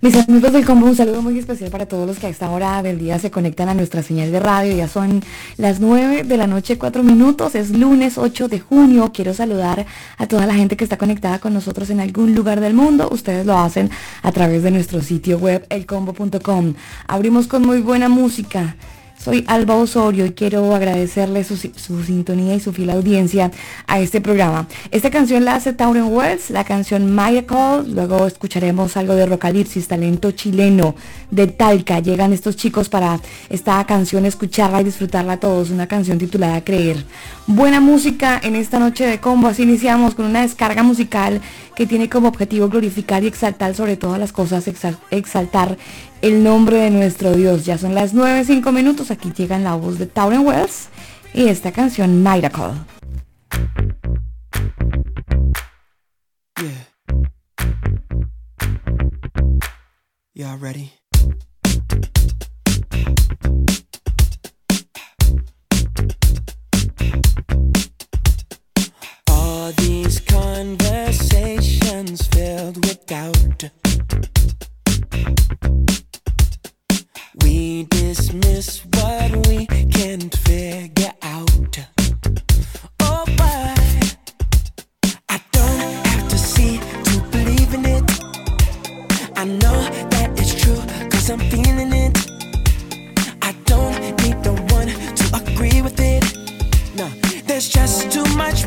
Mis amigos del combo, un saludo muy especial para todos los que a esta hora del día se conectan a nuestra señal de radio. Ya son las 9 de la noche, 4 minutos. Es lunes 8 de junio. Quiero saludar a toda la gente que está conectada con nosotros en algún lugar del mundo. Ustedes lo hacen a través de nuestro sitio web elcombo.com. Abrimos con muy buena música. Soy Alba Osorio y quiero agradecerle su, sintonía y su fiel audiencia a este programa. Esta canción la hace Tauren Wells, la canción Call, luego escucharemos algo de Rocalipsis, talento chileno de Talca. Llegan estos chicos para esta canción escucharla y disfrutarla todos, una canción titulada Creer. Buena música en esta noche de combo, así iniciamos con una descarga musical que tiene como objetivo glorificar y exaltar sobre todas las cosas, exaltar el nombre de nuestro Dios. Ya son las 9, 5 minutos. Aquí llega la voz de Tauren Wells y esta canción Miracle. Yeah. ready? All these conversations filled with doubt. We dismiss what we can't figure out. Oh, but I don't have to see to believe in it. I know that it's true, cause I'm feeling it. I don't need no one to agree with it. No, there's just too much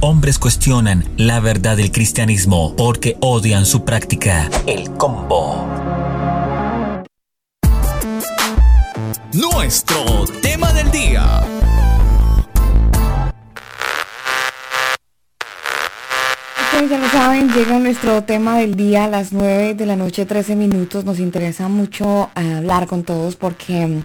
Hombres cuestionan la verdad del cristianismo porque odian su práctica. El Combo. Nuestro tema del día. Ustedes ya lo saben, llega nuestro tema del día a las 9 de la noche, 13 minutos. Nos interesa mucho hablar con todos porque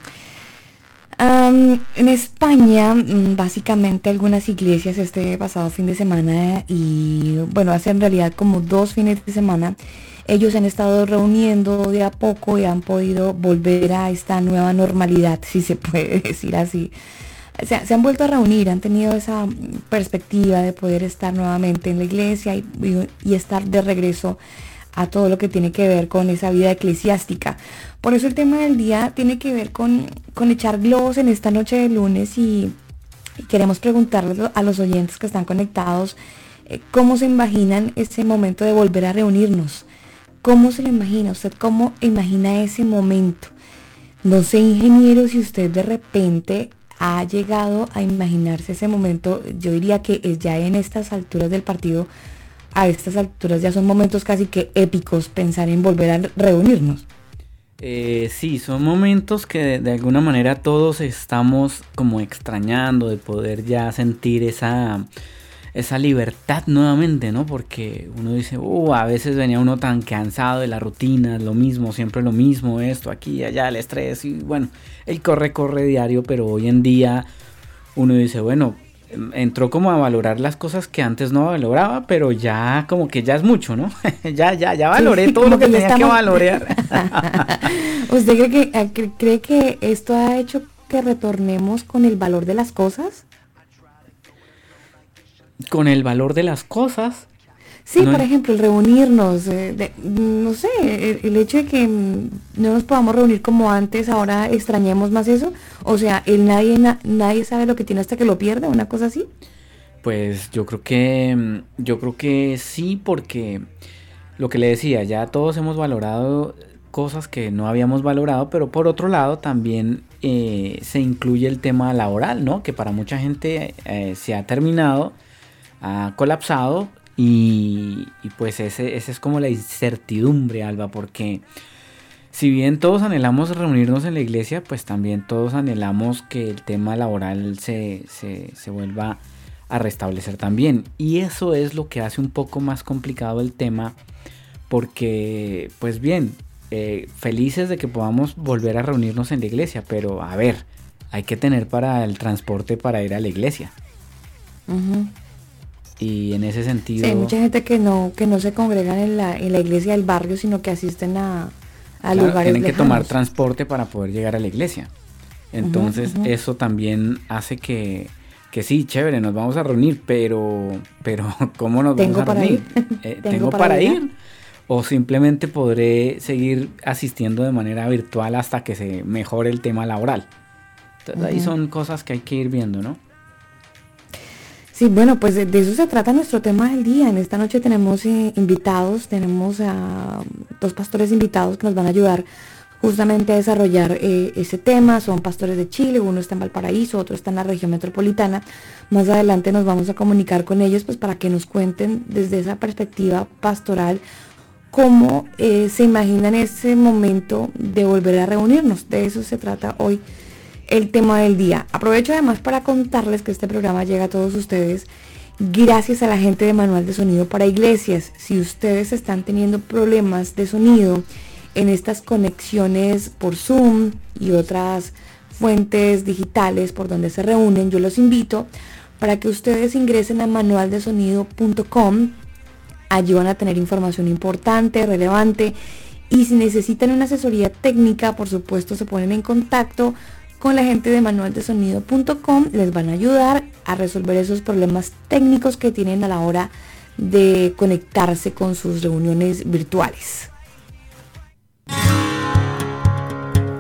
am, en España, mm, básicamente algunas iglesias este pasado fin de semana y bueno, hace en realidad como dos fines de semana, ellos han estado reuniendo de a poco y han podido volver a esta nueva normalidad, si se puede decir así se, se han vuelto a reunir, han tenido esa mm, perspectiva de poder estar nuevamente en la iglesia y estar de regreso a todo lo que tiene que ver con esa vida eclesiástica. Por eso el tema del día tiene que ver con, con echar globos en esta noche de lunes y, queremos preguntarles a los oyentes que están conectados eh, cómo se imaginan ese momento de volver a reunirnos. ¿Cómo se lo imagina? ¿Usted cómo imagina ese momento? No sé, ingeniero, si usted de repente ha llegado a imaginarse ese momento, yo diría que es ya en estas alturas del partido, a estas alturas ya son momentos casi que épicos pensar en volver a reunirnos. Eh, sí, son momentos que de, alguna manera todos estamos como extrañando de poder ya sentir esa, esa libertad nuevamente, ¿no? Porque uno dice, uh, a veces venía uno tan cansado de la rutina, lo mismo, siempre lo mismo, esto, aquí, allá, el estrés, y bueno, el corre, corre diario, pero hoy en día uno dice, bueno, entró como a valorar las cosas que antes no valoraba, pero ya como que ya es mucho, ¿no? ya, ya, ya valoré Sí, todo lo que tenía que valorar. ¿Usted cree que, cre- cree que esto ha hecho que retornemos con el valor de las cosas? Con el valor de las cosas. Sí, No por ejemplo, el reunirnos, eh, de- no sé, el, el hecho de que no nos podamos reunir como antes, ahora extrañemos más eso. O sea, el nadie na- nadie sabe lo que tiene hasta que lo pierde, una cosa así. Pues yo creo que mm, yo creo que sí porque lo que le decía, ya todos hemos valorado cosas que no habíamos valorado, pero por otro lado también eh, se incluye el tema laboral, ¿no? Que para mucha gente eh, se ha terminado, ha colapsado y, pues ese, ese es como la incertidumbre, Alba, porque si bien todos anhelamos reunirnos en la iglesia, pues también todos anhelamos que el tema laboral se, se, se vuelva a restablecer también. Y eso es lo que hace un poco más complicado el tema, porque, pues bien, eh, felices de que podamos volver a reunirnos en la iglesia, pero a ver, hay que tener para el transporte para ir a la iglesia. Y en ese sentido... Sí, hay mucha gente que no, que no se congregan en la, en la iglesia del barrio, sino que asisten a, a Claro, lugares tienen que tomar transporte para poder llegar a la iglesia. Entonces eso también hace que, que sí, chévere, nos vamos a reunir, pero, pero ¿cómo nos Tengo vamos a para reunir? ir. Eh, Tengo ¿Tengo, para para ir. ir? O simplemente podré seguir asistiendo de manera virtual hasta que se mejore el tema laboral. Entonces ahí son cosas que hay que ir viendo, ¿no? Sí, bueno, pues de, eso se trata nuestro tema del día. En esta noche tenemos eh, invitados, tenemos a dos pastores invitados que nos van a ayudar justamente a desarrollar eh, ese tema. Son pastores de Chile, uno está en Valparaíso, otro está en la región metropolitana. Más adelante nos vamos a comunicar con ellos pues para que nos cuenten desde esa perspectiva pastoral cómo eh, se imaginan ese momento de volver a reunirnos. De eso se trata hoy el tema del día. Aprovecho además para contarles que este programa llega a todos ustedes gracias a la gente de Manual de Sonido para Iglesias. Si ustedes están teniendo problemas de sonido en estas conexiones por Zoom y otras fuentes digitales por donde se reúnen, yo los invito para que ustedes ingresen a manualdesonido.com Allí van a tener información importante, relevante. Y si necesitan una asesoría técnica, por supuesto, se ponen en contacto con la gente de manualdesonido.com. Les van a ayudar a resolver esos problemas técnicos que tienen a la hora de conectarse con sus reuniones virtuales.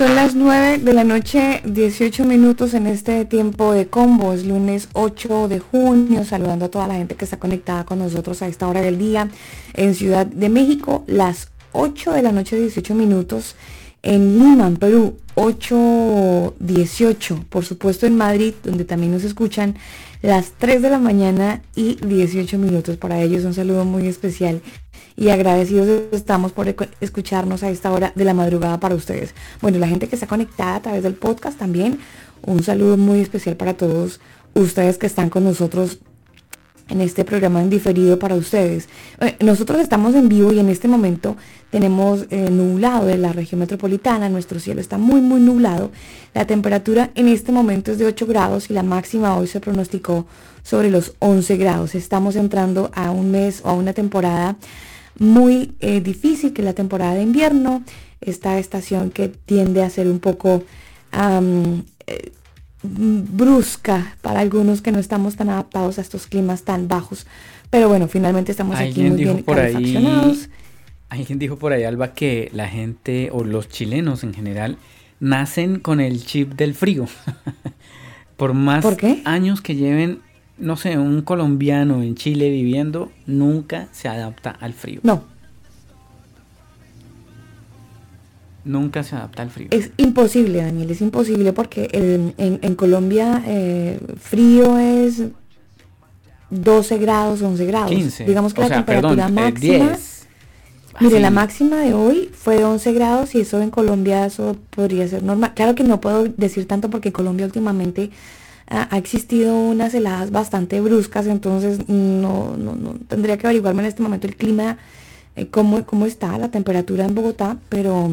Son las 9 de la noche, 18 minutos en este tiempo de combo. Es lunes 8 de junio, saludando a toda la gente que está conectada con nosotros a esta hora del día en Ciudad de México, las 8 de la noche, 18 minutos. En Lima, en Perú, 8.18. Por supuesto en Madrid, donde también nos escuchan, las 3 de la mañana y 18 minutos. Para ellos un saludo muy especial y agradecidos estamos por escucharnos a esta hora de la madrugada para ustedes. Bueno, la gente que está conectada a través del podcast también, un saludo muy especial para todos ustedes que están con nosotros en este programa en diferido para ustedes. Eh, nosotros estamos en vivo y en este momento tenemos eh, nublado en la región metropolitana, nuestro cielo está muy muy nublado. La temperatura en este momento es de 8 grados y la máxima hoy se pronosticó sobre los 11 grados. Estamos entrando a un mes o a una temporada muy eh, difícil, que es la temporada de invierno, esta estación que tiende a ser un poco eh, brusca para algunos que no estamos tan adaptados a estos climas tan bajos. Pero bueno, finalmente estamos aquí Alguien muy dijo bien por ahí, alguien dijo por ahí, Alba, que la gente o los chilenos en general nacen con el chip del frío. por más años que lleven, no sé, un colombiano en Chile viviendo, nunca se adapta al frío. No, Nunca se adapta al frío. es imposible, Daniel, es imposible porque el- en, en Colombia eh, frío es 12 grados, 11 grados. 15. Digamos que o la sea, temperatura perdón, eh, máxima... 10. Mire, la máxima de hoy fue de 11 grados y eso en Colombia eso podría ser normal. Claro que no puedo decir tanto porque Colombia últimamente ha existido unas heladas bastante bruscas, entonces no, no, no tendría que averiguarme en este momento el clima, eh, cómo, cómo está la temperatura en Bogotá, pero,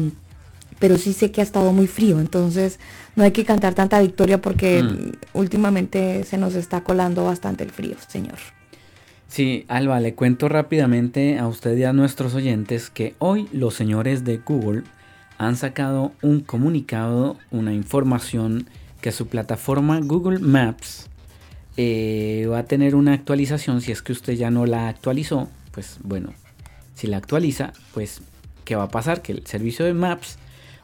pero sí sé que ha estado muy frío, entonces no hay que cantar tanta victoria porque Mm. últimamente se nos está colando bastante el frío, señor. Sí, Alba, le cuento rápidamente a usted y a nuestros oyentes que hoy los señores de Google han sacado un comunicado, una información que su plataforma Google Maps eh, va a tener una actualización. Si es que usted ya no la actualizó, pues bueno, si la actualiza, pues ¿qué va a pasar? Que el servicio de Maps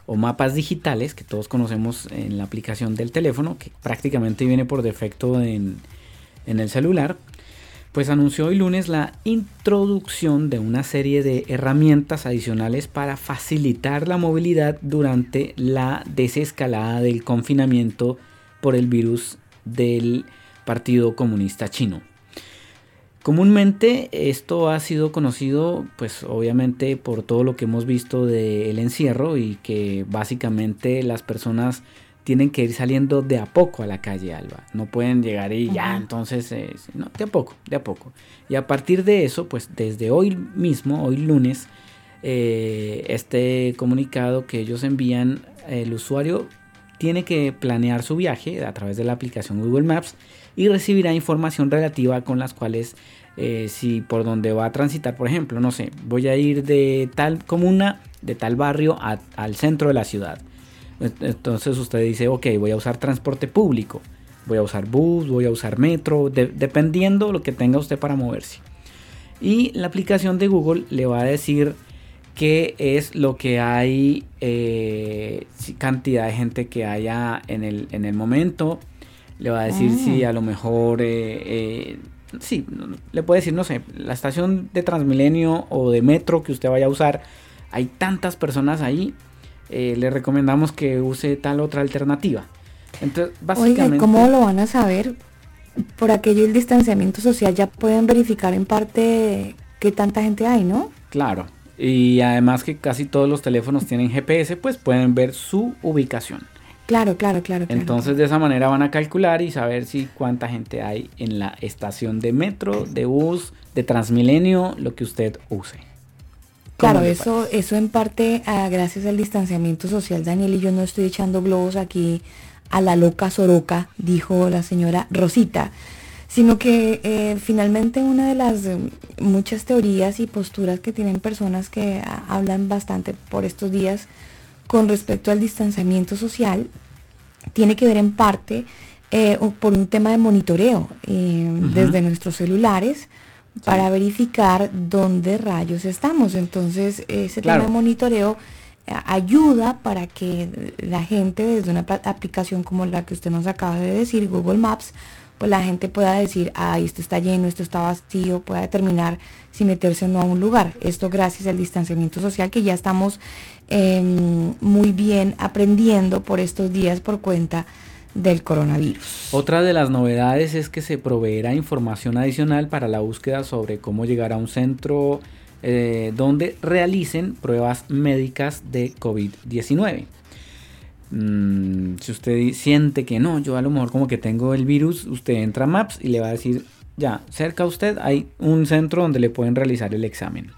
o mapas digitales que todos conocemos en la aplicación del teléfono, que prácticamente viene por defecto en, en el celular, pues anunció hoy lunes la introducción de una serie de herramientas adicionales para facilitar la movilidad durante la desescalada del confinamiento por el virus del Partido Comunista Chino. Comúnmente esto ha sido conocido pues obviamente por todo lo que hemos visto del encierro y que básicamente las personas tienen que ir saliendo de a poco a la calle Alba. No pueden llegar y ya, entonces, eh, no, de a poco, de a poco. Y a partir de eso, pues desde hoy mismo, hoy lunes, eh, este comunicado que ellos envían, el usuario tiene que planear su viaje a través de la aplicación Google Maps y recibirá información relativa con las cuales eh, si por donde va a transitar, por ejemplo, no sé, voy a ir de tal comuna, de tal barrio a- al centro de la ciudad. Ent- Entonces usted dice, ok, voy a usar transporte público, voy a usar bus, voy a usar metro, de- dependiendo lo que tenga usted para moverse. Y la aplicación de Google le va a decir qué es lo que hay, eh, cantidad de gente que haya en el, en el momento. Le va a decir Ah. si a lo mejor, eh, eh, sí, le puede decir, no sé, la estación de Transmilenio o de metro que usted vaya a usar, hay tantas personas ahí, eh, le recomendamos que use tal otra alternativa. Entonces, Oiga, ¿y básicamente... cómo lo van a saber? Por aquello del distanciamiento social ya pueden verificar en parte qué tanta gente hay, ¿no? Claro. Y además que casi todos los teléfonos tienen GPS, pues pueden ver su ubicación. Claro, claro, claro. claro. Entonces de esa manera van a calcular y saber si cuánta gente hay en la estación de metro, de bus, de Transmilenio, lo que usted use. ¿Cómo Claro, eso, eso en parte ah, gracias al distanciamiento social, Daniel, y yo no estoy echando globos aquí a la loca Soroca, dijo la señora Rosita, sino que eh, finalmente una de las eh, muchas teorías y posturas que tienen personas que ah, hablan bastante por estos días con respecto al distanciamiento social tiene que ver en parte eh, por un tema de monitoreo eh, desde nuestros celulares para verificar dónde rayos estamos. Entonces, ese Claro. tema de monitoreo eh, ayuda para que la gente desde una aplicación como la que usted nos acaba de decir, Google Maps, pues la gente pueda decir, ah, esto está lleno, esto está vacío, pueda determinar si meterse o no a un lugar. Esto gracias al distanciamiento social que ya estamos em, muy bien aprendiendo por estos días por cuenta del coronavirus. Otra de las novedades es que se proveerá información adicional para la búsqueda sobre cómo llegar a un centro eh, donde realicen pruebas médicas de COVID-19. Mm, si usted siente que no, yo a lo mejor como que tengo el virus, usted entra a Maps y le va a decir ya cerca a usted hay un centro donde le pueden realizar el examen.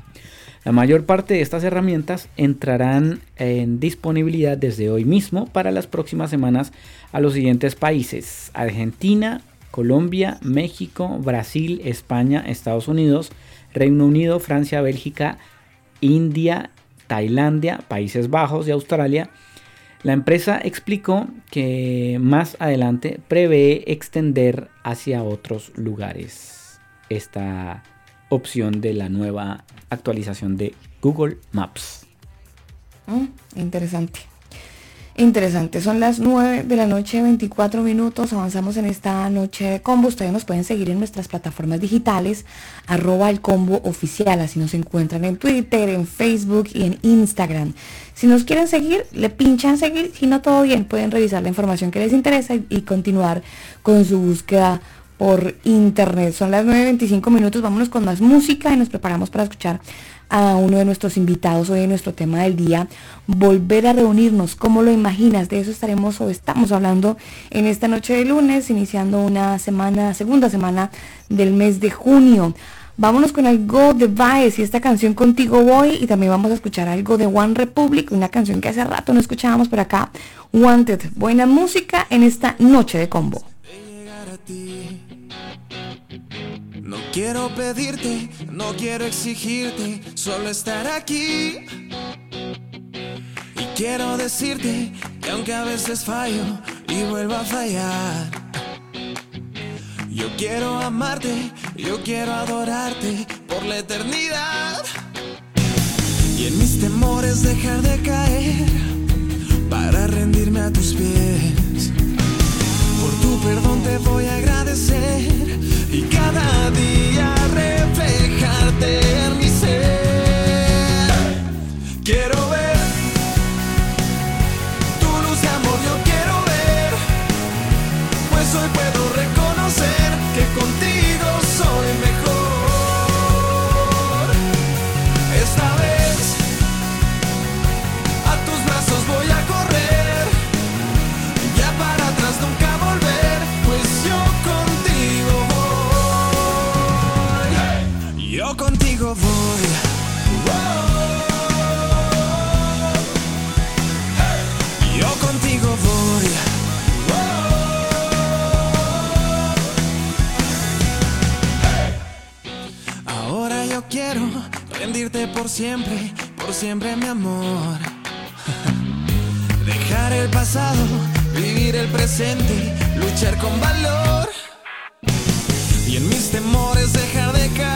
La mayor parte de estas herramientas entrarán en disponibilidad desde hoy mismo para las próximas semanas a los siguientes países: Argentina, Colombia, México, Brasil, España, Estados Unidos, Reino Unido, Francia, Bélgica, India, Tailandia, Países Bajos y Australia. La empresa explicó que más adelante prevé extender hacia otros lugares esta opción de la nueva actualización de Google Maps. Mm, interesante. Interesante, son las 9 de la noche, 24 minutos, avanzamos en esta noche de combo, ustedes nos pueden seguir en nuestras plataformas digitales, arroba el combo oficial, así nos encuentran en Twitter, en Facebook y en Instagram. Si nos quieren seguir, le pinchan seguir, si no todo bien, pueden revisar la información que les interesa y, y continuar con su búsqueda por internet. Son las 9.25 minutos, vámonos con más música y nos preparamos para escuchar a uno de nuestros invitados hoy en nuestro tema del día, volver a reunirnos, ¿cómo lo imaginas? De eso estaremos o estamos hablando en esta noche de lunes, iniciando una semana, segunda semana del mes de junio. Vámonos con algo de Vice y esta canción Contigo Voy y también vamos a escuchar algo de One Republic, una canción que hace rato no escuchábamos por acá, Wanted. Buena música en esta noche de combo. Quiero pedirte, no quiero exigirte, solo estar aquí. Y quiero decirte que aunque a veces fallo y vuelvo a fallar, yo quiero amarte, yo quiero adorarte por la eternidad. Y en mis temores dejar de caer para rendirme a tus pies. Tu perdón te voy a agradecer y cada día reflejarte en mi ser. Quiero por siempre, por siempre mi amor. Dejar el pasado, vivir el presente, luchar con valor. Y en mis temores dejar de caer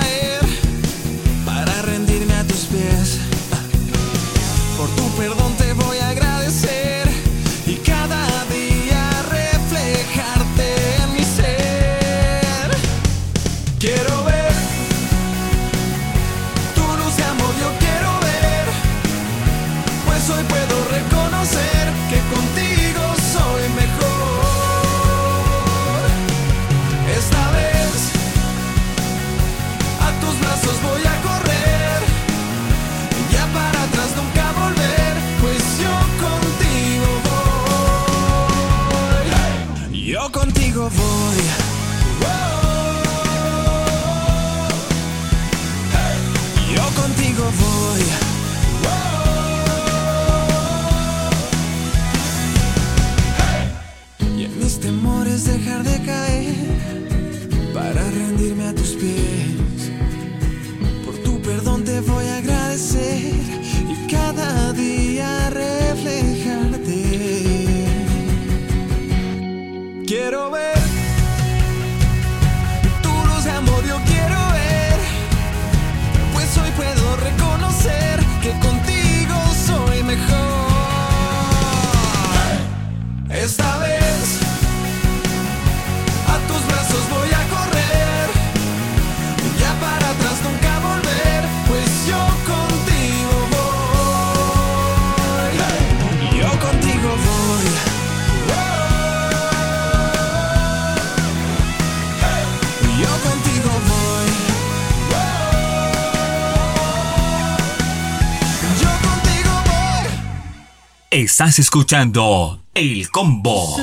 Estás escuchando El Combo.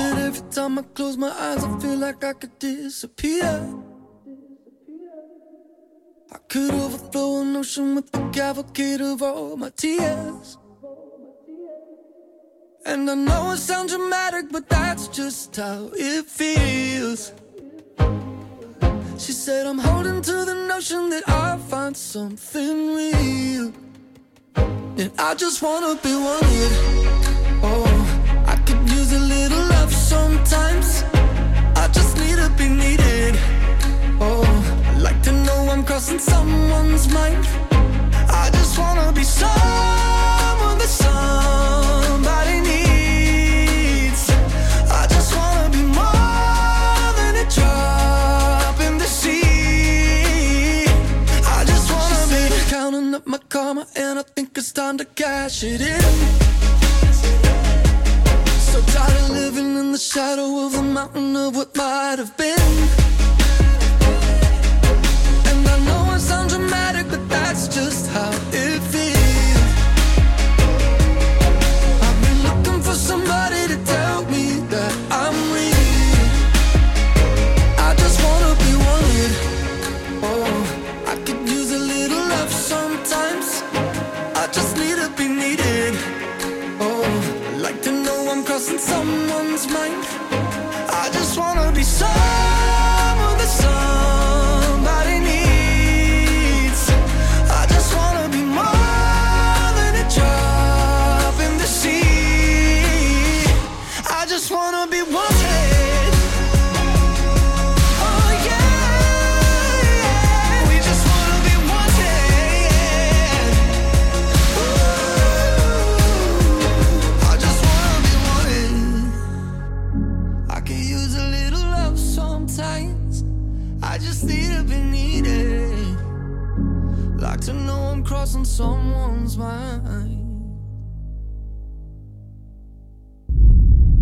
I could disappear. Overflow an ocean with the cavalcade of all my tears. And I know it sounds dramatic, but that's just how it feels. She said, I'm holding to the notion that I'll find something real. And I just wanna be wanted. Use a little love sometimes. I just need to be needed. Oh, I like to know I'm crossing someone's mind. I just wanna be someone that somebody needs. I just wanna be more than a drop in the sea. I just wanna be counting up my karma, and I think it's time to cash it in. So tired of living in the shadow of the mountain of what might have been. And I know someone's mind.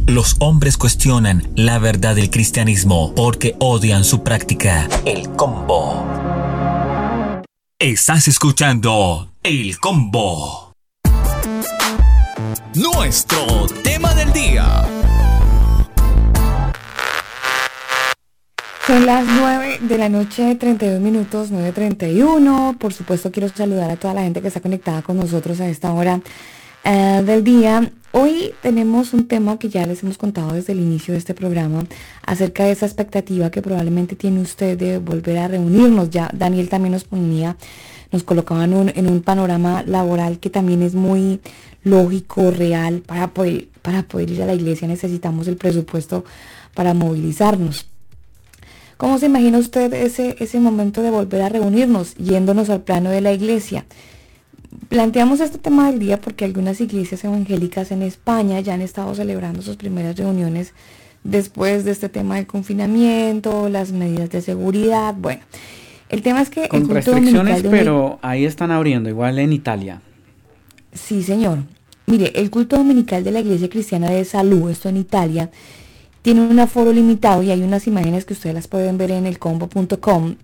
Los hombres cuestionan la verdad del cristianismo porque odian su práctica. El combo. Estás escuchando El combo. Nuestro tema del día. Son las 9 de la noche, 32 minutos, 9.31. Por supuesto quiero saludar a toda la gente que está conectada con nosotros a esta hora eh, del día. Hoy tenemos un tema que ya les hemos contado desde el inicio de este programa acerca de esa expectativa que probablemente tiene usted de volver a reunirnos. Ya Daniel también nos ponía, nos colocaba en un, en un panorama laboral que también es muy lógico, real. Para poder, para poder ir a la iglesia necesitamos el presupuesto para movilizarnos. ¿Cómo se imagina usted ese, ese momento de volver a reunirnos, yéndonos al plano de la iglesia? Planteamos este tema del día porque algunas iglesias evangélicas en España ya han estado celebrando sus primeras reuniones después de este tema del confinamiento, las medidas de seguridad. Bueno, el tema es que Con restricciones, dominical pero ahí están abriendo, igual en Italia. Sí, señor. Mire, el culto dominical de la Iglesia Cristiana de Salud, esto en Italia, tiene un aforo limitado y hay unas imágenes que ustedes las pueden ver en el combo.com.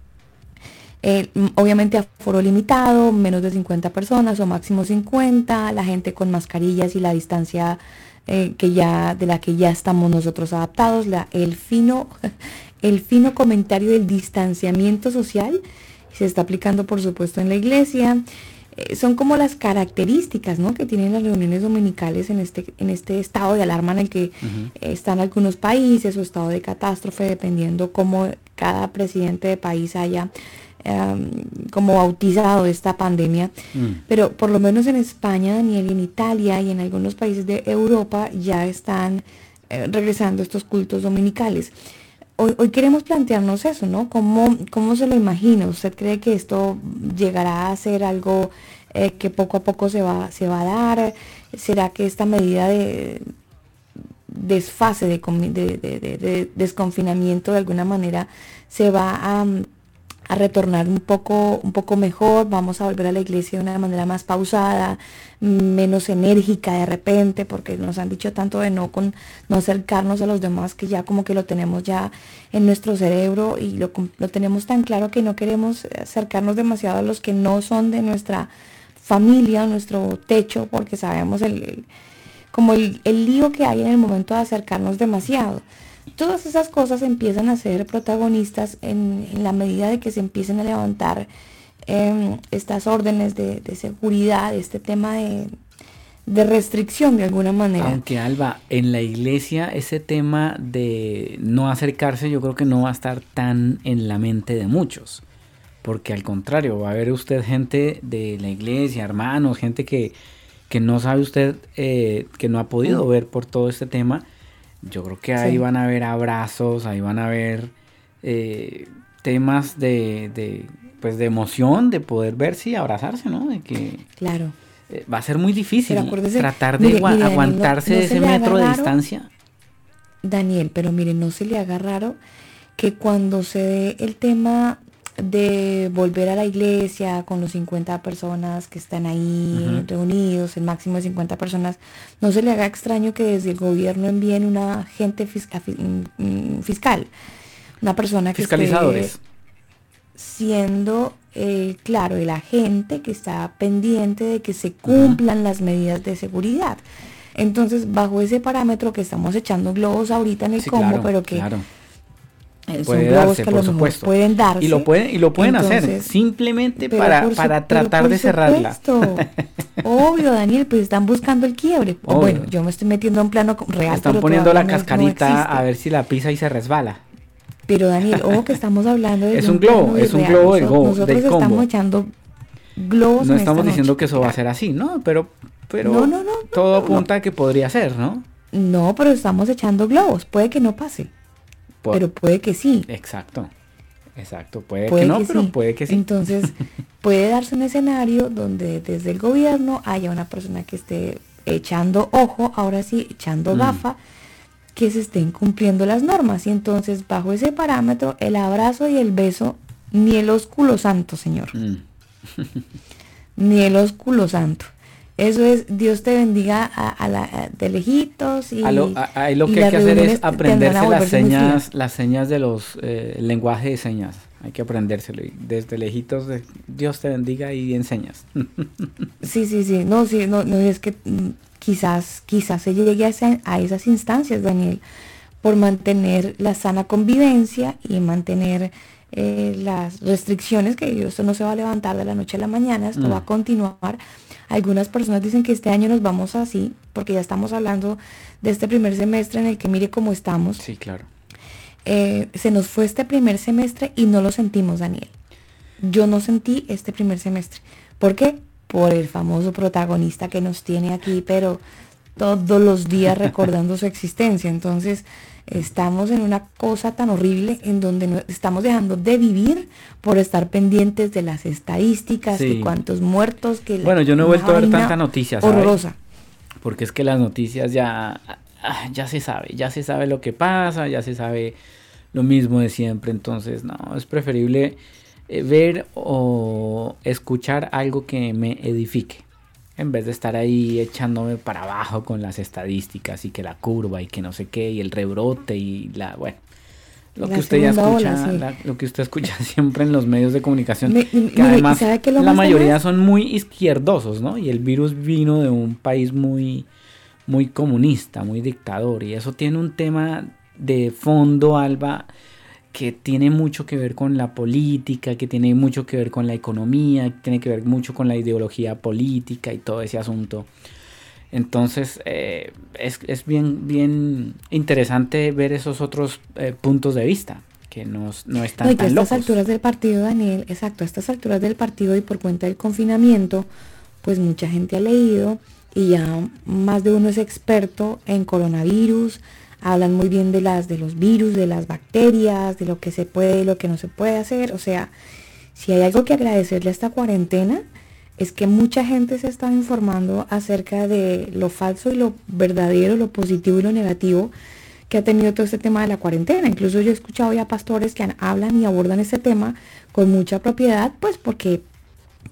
Eh, mm, obviamente aforo limitado, menos de 50 personas o máximo 50, la gente con mascarillas y la distancia eh, que ya de la que ya estamos nosotros adaptados, el fino el fino comentario del distanciamiento social se está aplicando por supuesto en la iglesia. Eh, son como las características ¿no? que tienen las reuniones dominicales en este, en este estado de alarma en el que eh, están algunos países o estado de catástrofe, dependiendo cómo cada presidente de país haya em, como bautizado esta pandemia. Pero por lo menos en España, Daniel, y en Italia y en algunos países de Europa ya están eh, regresando estos cultos dominicales. Hoy, hoy queremos plantearnos eso, ¿no? ¿Cómo, ¿Cómo se lo imagina? ¿Usted cree que esto llegará a ser algo eh, que poco a poco se va, se va a dar? ¿Será que esta medida de desfase, de, de- de- de- de desconfinamiento de alguna manera se va a, a retornar un poco, un poco mejor? ¿Vamos a volver a la iglesia de una manera más pausada, menos enérgica de repente? Porque nos han dicho tanto de no, con, no acercarnos a los demás que ya como que lo tenemos ya en nuestro cerebro y lo, lo tenemos tan claro que no queremos acercarnos demasiado a los que no son de nuestra familia, nuestro techo, porque sabemos el, el- como el, el lío que hay en el momento de acercarnos demasiado. Todas esas cosas empiezan a ser protagonistas en, en la medida de que se empiecen a levantar em, estas órdenes de, de seguridad, este tema de, de restricción de alguna manera. Aunque Alba, en la iglesia ese tema de no acercarse yo creo que no va a estar tan en la mente de muchos. Porque al contrario, va a haber usted gente de la iglesia, hermanos, gente que, que no sabe usted, eh, que no ha podido ver por todo este tema. Yo creo que ahí Sí. van a haber abrazos, ahí van a haber eh, temas de, de, pues de emoción, de poder verse y abrazarse, ¿no? De que Claro. eh, va a ser muy difícil tratar de mire, agua- mire, Daniel, no- aguantarse no de se ese metro de distancia. Daniel, pero mire, no se le haga raro que cuando se dé el tema de volver a la iglesia con los 50 personas que están ahí reunidos, el máximo de 50 personas, no se le haga extraño que desde el gobierno envíen una agente fis- a fi- mm, mm, fiscal, una persona que esté Fiscalizadores. siendo, eh, claro, el agente que está pendiente de que se cumplan las medidas de seguridad. Entonces, bajo ese parámetro que estamos echando globos ahorita en el Sí, combo, claro, pero que claro. Eh, Puede darse, que por supuesto. pueden darse. Y lo pueden, y lo pueden hacer simplemente para, su- para tratar de cerrarla. Obvio, Daniel, pues están buscando el quiebre. Obvio. bueno, yo me estoy metiendo en plano real. Están pero poniendo la no- cascarita a ver si la pisa y se resbala. Pero Daniel, ojo que estamos hablando de Es un globo, es un globo del go- Nosotros del combo. estamos echando globos No en estamos esta diciendo noche. que eso va a ser así, ¿no? Pero, pero No, no, no, todo apunta a que podría ser, ¿no? No, pero estamos echando globos. Puede que no pase, Por- pero puede que sí. Exacto. Exacto. Puede, Puede que no, que pero sí. puede que sí. Entonces, puede darse un escenario donde desde el gobierno haya una persona que esté echando ojo, ahora sí, echando Mm. gafa, que se estén cumpliendo las normas. Y entonces, bajo ese parámetro, el abrazo y el beso, ni el ósculo santo, señor. Mm. Ni el ósculo santo. Eso es, Dios te bendiga a, a la, a- de lejitos y, A lo, ahí lo que hay que hacer es aprenderse las señas, las señas de los eh, el lenguaje de señas. Hay que aprendérselo. y desde lejitos de Dios te bendiga y enseñas. Sí, sí, sí. No, sí, no, no es que mm, quizás, quizás se llegue a, esa- a esas instancias, Daniel, por mantener la sana convivencia y mantener eh, las restricciones, que esto no se va a levantar de la noche a la mañana, esto Mm. va a continuar. Algunas personas dicen que este año nos vamos así, porque ya estamos hablando de este primer semestre en el que mire cómo estamos. Sí, claro. Eh, se nos fue este primer semestre y no lo sentimos, Daniel. Yo no sentí este primer semestre. ¿Por qué? Por el famoso protagonista que nos tiene aquí, pero todos los días recordando su existencia. Entonces, estamos en una cosa tan horrible en donde no- estamos dejando de vivir por estar pendientes de las estadísticas, Sí. cuántos muertos, que la- Bueno, yo no he vuelto a ver tanta noticia. Horrorosa. Porque es que las noticias ya, ah, ya se sabe, ya se sabe lo que pasa, ya se sabe lo mismo de siempre. Entonces, no, es preferible eh, ver o escuchar algo que me edifique. En vez de estar ahí echándome para abajo con las estadísticas y que la curva y que no sé qué y el rebrote y la, bueno, lo La que usted ya escucha, ola, sí. la- lo que usted escucha siempre en los medios de comunicación, Me- que mire, ¿y además la mayoría son muy izquierdosos, ¿no? Y el virus vino de un país muy, muy comunista, muy dictador. Y eso tiene un tema de fondo, Alba, que tiene mucho que ver con la política, que tiene mucho que ver con la economía, que tiene que ver mucho con la ideología política y todo ese asunto. Entonces eh, es, es bien, bien interesante ver esos otros eh, puntos de vista que nos, no están No, y que a estas locos. alturas del partido, Daniel, exacto, a estas alturas del partido y por cuenta del confinamiento, pues mucha gente ha leído y ya más de uno es experto en coronavirus, hablan muy bien de las de los virus, de las bacterias, de lo que se puede y lo que no se puede hacer, o sea, si hay algo que agradecerle a esta cuarentena es que mucha gente se está informando acerca de lo falso y lo verdadero, lo positivo y lo negativo que ha tenido todo este tema de la cuarentena. Incluso yo he escuchado ya pastores que hablan y abordan este tema con mucha propiedad, pues porque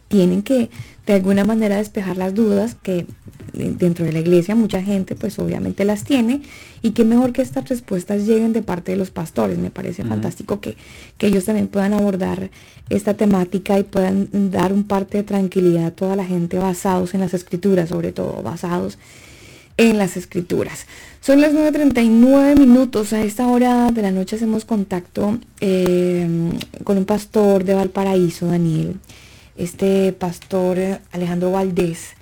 tienen que de alguna manera despejar las dudas que dentro de la iglesia mucha gente pues obviamente las tiene y que mejor que estas respuestas lleguen de parte de los pastores. Me parece fantástico que, que ellos también puedan abordar esta temática y puedan dar un parte de tranquilidad a toda la gente basados en las escrituras, sobre todo basados en las escrituras. Son las 9.39 minutos. A esta hora de la noche hacemos contacto eh, con un pastor de Valparaíso, Daniel. Este pastor eh, Alejandro Valdés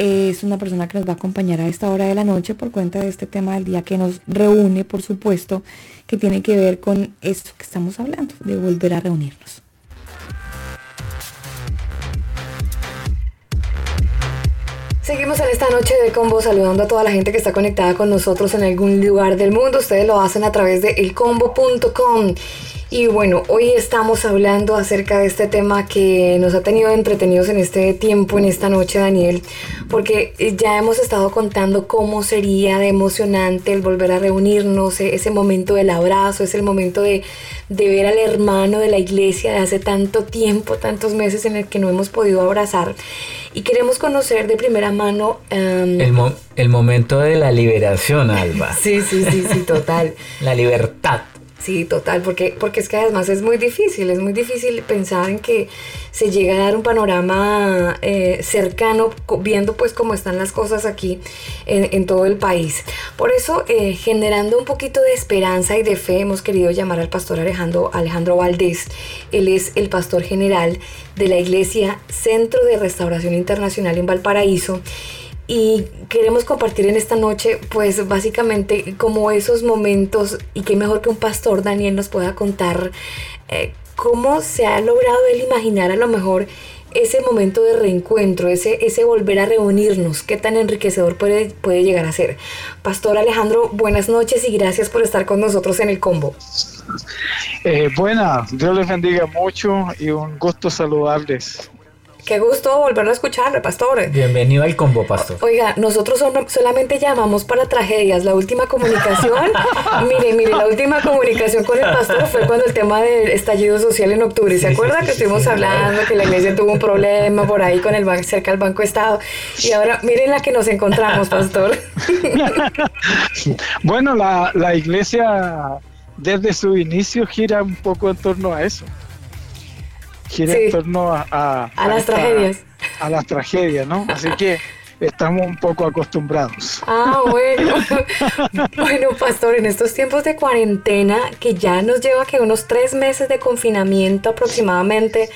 es una persona que nos va a acompañar a esta hora de la noche por cuenta de este tema del día que nos reúne, por supuesto, que tiene que ver con esto que estamos hablando, de volver a reunirnos. Seguimos en esta noche de combo saludando a toda la gente que está conectada con nosotros en algún lugar del mundo. Ustedes lo hacen a través de elcombo.com. Y bueno, hoy estamos hablando acerca de este tema que nos ha tenido entretenidos en este tiempo, en esta noche, Daniel, porque ya hemos estado contando cómo sería de emocionante el volver a reunirnos, e- ese momento del abrazo, es el momento de, de ver al hermano de la iglesia de hace tanto tiempo, tantos meses en el que no hemos podido abrazar. Y queremos conocer de primera mano... El, mo- el momento de la liberación, Alba. Sí, sí, sí, sí, total. La libertad. Sí, total, porque, porque es que además es muy difícil, es muy difícil pensar en que se llega a dar un panorama eh, cercano, viendo pues cómo están las cosas aquí en, en todo el país. Por eso, eh, generando un poquito de esperanza y de fe, hemos querido llamar al pastor Alejandro, Alejandro Valdés. Él es el pastor general de la iglesia Centro de Restauración Internacional en Valparaíso y queremos compartir en esta noche pues básicamente como esos momentos y qué mejor que un pastor Daniel nos pueda contar eh, cómo se ha logrado él imaginar a lo mejor ese momento de reencuentro, ese, ese volver a reunirnos, qué tan enriquecedor puede, puede llegar a ser. Pastor Alejandro, buenas noches y gracias por estar con nosotros en el combo. Eh, Dios les bendiga mucho y un gusto saludarles. Qué gusto volverlo a escuchar, pastor. Bienvenido al combo, pastor. Oiga, nosotros solamente llamamos para tragedias. La última comunicación, mire, mire, la última comunicación con el pastor fue cuando el tema del estallido social en octubre. ¿Se acuerda que estuvimos hablando que la iglesia tuvo un problema por ahí con el banco, cerca del Banco Estado? Y ahora, miren la que nos encontramos, pastor. Bueno, la, la iglesia desde su inicio gira un poco en torno a eso. Gira Sí. en torno a, a, A las esta- tragedias. A las tragedias, ¿no? Así que estamos un poco acostumbrados. Ah, bueno. bueno, pastor, en estos tiempos de cuarentena, que ya nos lleva que unos tres meses de confinamiento aproximadamente,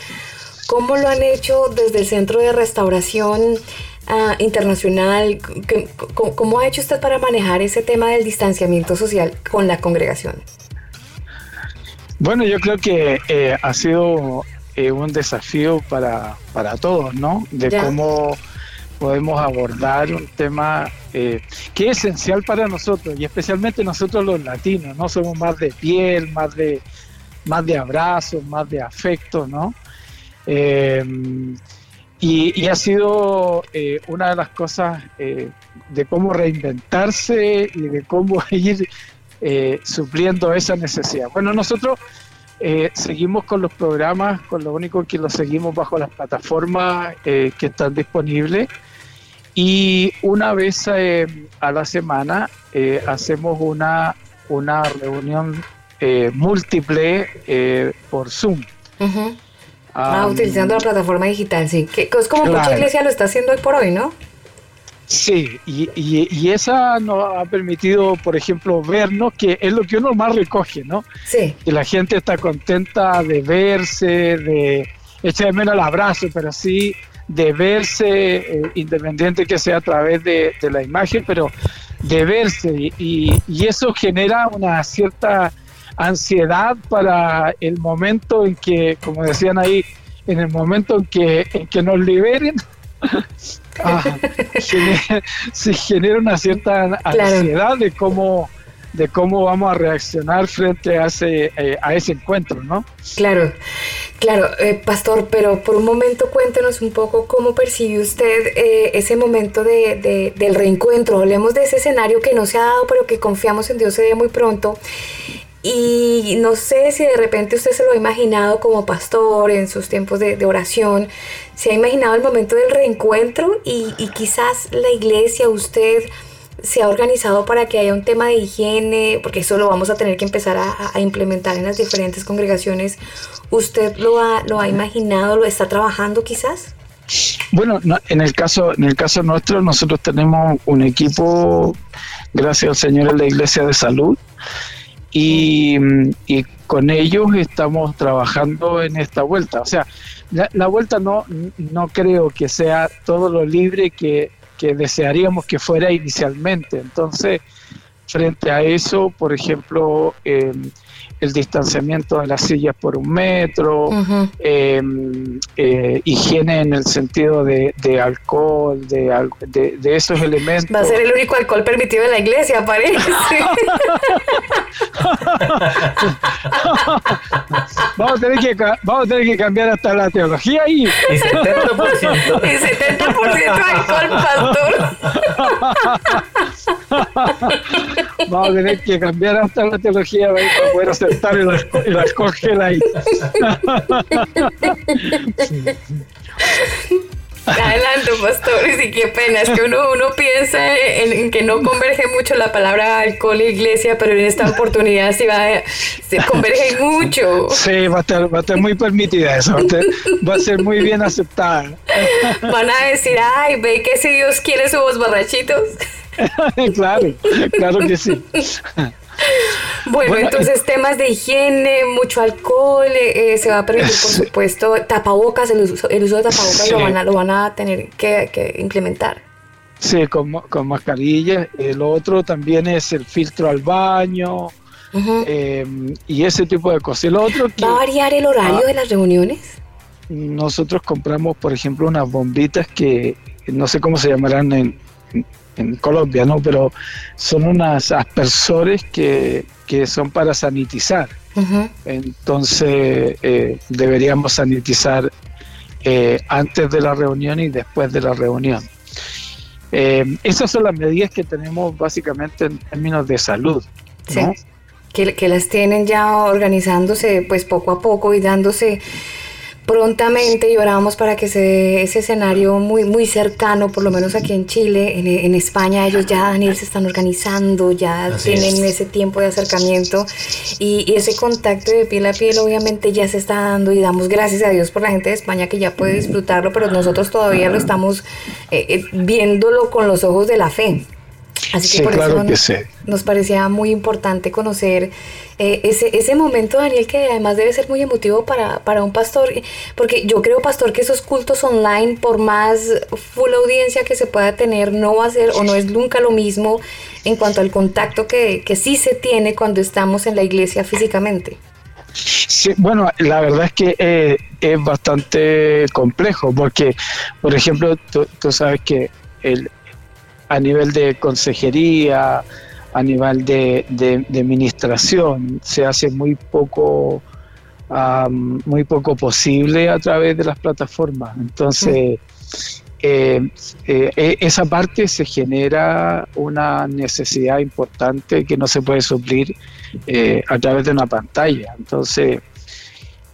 ¿cómo lo han hecho desde el Centro de Restauración ah, Internacional? ¿Qué- cómo, cómo ha hecho usted para manejar ese tema del distanciamiento social con la congregación? Bueno, yo creo que eh, ha sido eh, un desafío para, para todos, ¿no? De Ya. cómo podemos abordar un tema eh, que es esencial para nosotros y especialmente nosotros los latinos, ¿no? Somos más de piel, más de, más de abrazos, más de afecto, ¿no? Eh, y, y ha sido eh, una de las cosas de cómo reinventarse y de cómo ir eh, supliendo esa necesidad. Bueno, nosotros eh, seguimos con los programas, con lo único que los seguimos bajo las plataformas eh, que están disponibles. Y una vez eh, a la semana eh, hacemos una, una reunión eh, múltiple eh, por Zoom. Ah, Am, utilizando la plataforma digital, sí. Que es como mucha Claro. iglesia lo está haciendo hoy por hoy, ¿no? Sí, y, y- y esa nos ha permitido, por ejemplo, vernos, que es lo que uno más recoge, ¿no? Sí. Que la gente está contenta de verse, de echar de menos el abrazo, pero sí de verse, eh, independiente que sea a través de, de la imagen, pero de verse. Y, y- y eso genera una cierta ansiedad para el momento en que, como decían ahí, en el momento en que, en que nos liberen. ah, genera, se genera una cierta ansiedad de cómo de cómo vamos a reaccionar frente a ese eh, a ese encuentro, ¿no? Claro, claro, eh, pastor, pero por un momento cuéntenos un poco cómo percibe usted eh, ese momento de, de- del reencuentro. Hablemos de ese escenario que no se ha dado, pero que confiamos en Dios se dé muy pronto. Y no sé si de repente usted se lo ha imaginado como pastor en sus tiempos de, oración, se ha imaginado el momento del reencuentro y, y quizás la iglesia, usted se ha organizado para que haya un tema de higiene, porque eso lo vamos a tener que empezar a, implementar en las diferentes congregaciones. ¿Usted lo ha, lo ha imaginado, lo está trabajando quizás? Bueno, no- en el caso en el caso nuestro nosotros tenemos un equipo gracias al Señor en la Iglesia de Salud y, y con ellos estamos trabajando en esta vuelta. O sea, la, la vuelta no, no creo que sea todo lo libre que, que desearíamos que fuera inicialmente. Entonces, frente a eso, por ejemplo, eh, el distanciamiento de las sillas por un metro, Ujú. eh, eh, higiene en el sentido de, de alcohol, de, de, de esos elementos. Va a ser el único alcohol permitido en la iglesia, parece. vamos, a tener que, vamos a tener que cambiar hasta la teología ahí. Y 70%. Y 70% alcohol, pastor. Vamos a tener que cambiar hasta la teología para poder aceptar el, alco- el alcohol gel ahí. Adelante, pastor. Y qué pena. Es que uno, uno piensa en, en que no converge mucho la palabra alcohol e iglesia, pero en esta oportunidad sí va a, se converge mucho. Sí, va a estar, va a estar muy permitida eso, va a, estar- va a ser muy bien aceptada. Van a decir, ay, ve que si Dios quiere somos borrachitos. claro, claro que sí. Bueno, Bueno, entonces temas de higiene, mucho alcohol, eh, eh, se va a permitir, por Sí. supuesto, tapabocas, el uso, el uso de tapabocas Sí. lo, van a, lo van a tener que, que implementar. Sí, con, con mascarilla. El otro también es el filtro al baño eh, y ese tipo de cosas. El otro que ¿Va a variar el horario Ah. de las reuniones? nosotros compramos, por ejemplo, unas bombitas que no sé cómo se llamarán en, en Colombia, ¿no? Pero son unas aspersores que, que son para sanitizar. Entonces eh, deberíamos sanitizar eh, antes de la reunión y después de la reunión. Eh, esas son las medidas que tenemos básicamente en términos de salud. Sí. ¿no? Que, que las tienen ya organizándose pues poco a poco y dándose prontamente y oramos para que se dé ese escenario muy muy cercano, por lo menos aquí en Chile, en, en España ellos ya Daniel se están organizando, ya Así tienen es. ese tiempo de acercamiento y, y ese contacto de piel a piel obviamente ya se está dando y damos gracias a Dios por la gente de España que ya puede disfrutarlo, pero nosotros todavía lo estamos eh, eh, viéndolo con los ojos de la fe. Así que Sí, por claro eso que sí. nos parecía muy importante conocer eh, ese, ese momento, Daniel, que además debe ser muy emotivo para, para un pastor, porque yo creo, pastor, que esos cultos online, por más full audiencia que se pueda tener, no va a ser o no es nunca lo mismo en cuanto al contacto que, que sí se tiene cuando estamos en la iglesia físicamente. Sí, bueno, la verdad es que eh, es bastante complejo porque, por ejemplo, tú, tú sabes que el, a nivel de consejería, a nivel de, de, de administración, se hace muy poco, am, muy poco posible a través de las plataformas. Entonces, eh, eh, e- esa parte se genera una necesidad importante que no se puede suplir eh, a través de una pantalla. Entonces,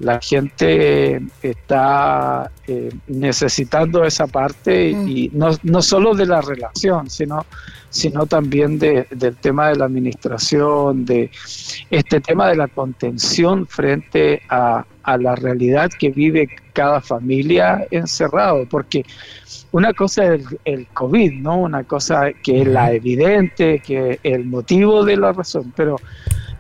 la gente está eh, necesitando esa parte Mm. y no, no solo de la relación, sino, sino también de- del tema de la administración, de este tema de la contención frente a, a la realidad que vive cada familia encerrado, porque una cosa es el, el COVID, ¿no? Una cosa que es la evidente, que es el motivo de la razón, pero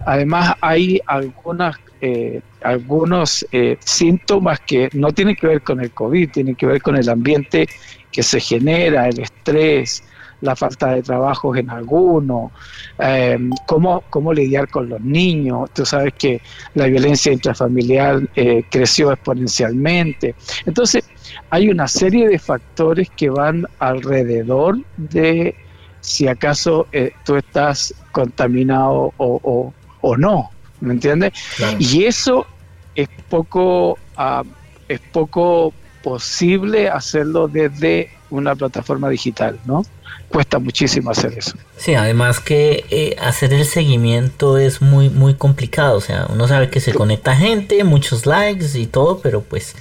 además hay algunas eh, algunos eh, síntomas que no tienen que ver con el COVID, tienen que ver con el ambiente que se genera, el estrés, la falta de trabajos en algunos, eh, cómo, cómo lidiar con los niños. Tú sabes que la violencia intrafamiliar eh, creció exponencialmente. Entonces, hay una serie de factores que van alrededor de si acaso eh, tú estás contaminado o- o no, ¿me entiendes? Claro. Y eso es poco, ah, es poco posible hacerlo desde una plataforma digital, ¿no? Cuesta muchísimo hacer eso. Sí, además que eh, hacer el seguimiento es muy muy complicado, o sea, uno sabe que se conecta gente, muchos likes y todo, pero pues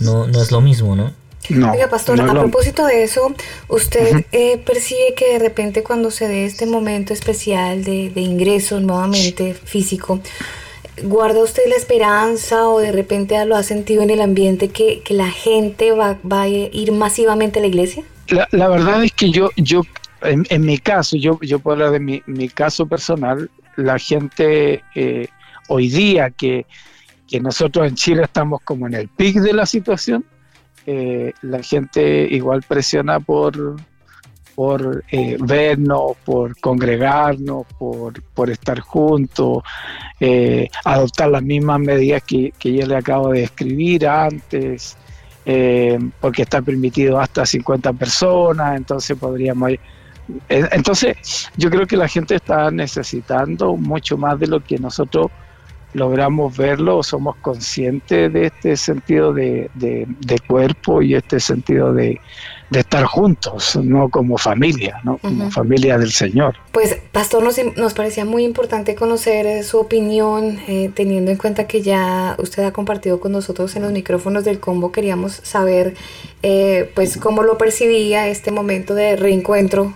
no, no es lo mismo, ¿no? No, Oiga, pastor, no a propósito de eso, ¿usted eh, percibe que de repente cuando se dé este momento especial de, de ingreso nuevamente físico, guarda usted la esperanza o de repente lo ha sentido en el ambiente que, que la gente va, va a ir masivamente a la iglesia? La, la verdad es que yo, yo en, en mi caso, yo, yo puedo hablar de mi, mi caso personal, la gente eh, hoy día que, que nosotros en Chile estamos como en el pic de la situación, eh, la gente igual presiona por, por eh, vernos, por congregarnos, por, por estar juntos, eh, adoptar las mismas medidas que, que yo le acabo de describir antes, porque está permitido hasta 50 personas, entonces podríamos... Entonces, yo creo que la gente está necesitando mucho más de lo que nosotros logramos verlo o somos conscientes de este sentido de, de- de cuerpo y este sentido de, de estar juntos, no como familia, ¿no? como Ujú. familia del Señor. Pues, Pastor, nos, nos parecía muy importante conocer eh, su opinión, eh, teniendo en cuenta que ya usted ha compartido con nosotros en los micrófonos del combo. Queríamos saber, eh, pues, cómo lo percibía este momento de reencuentro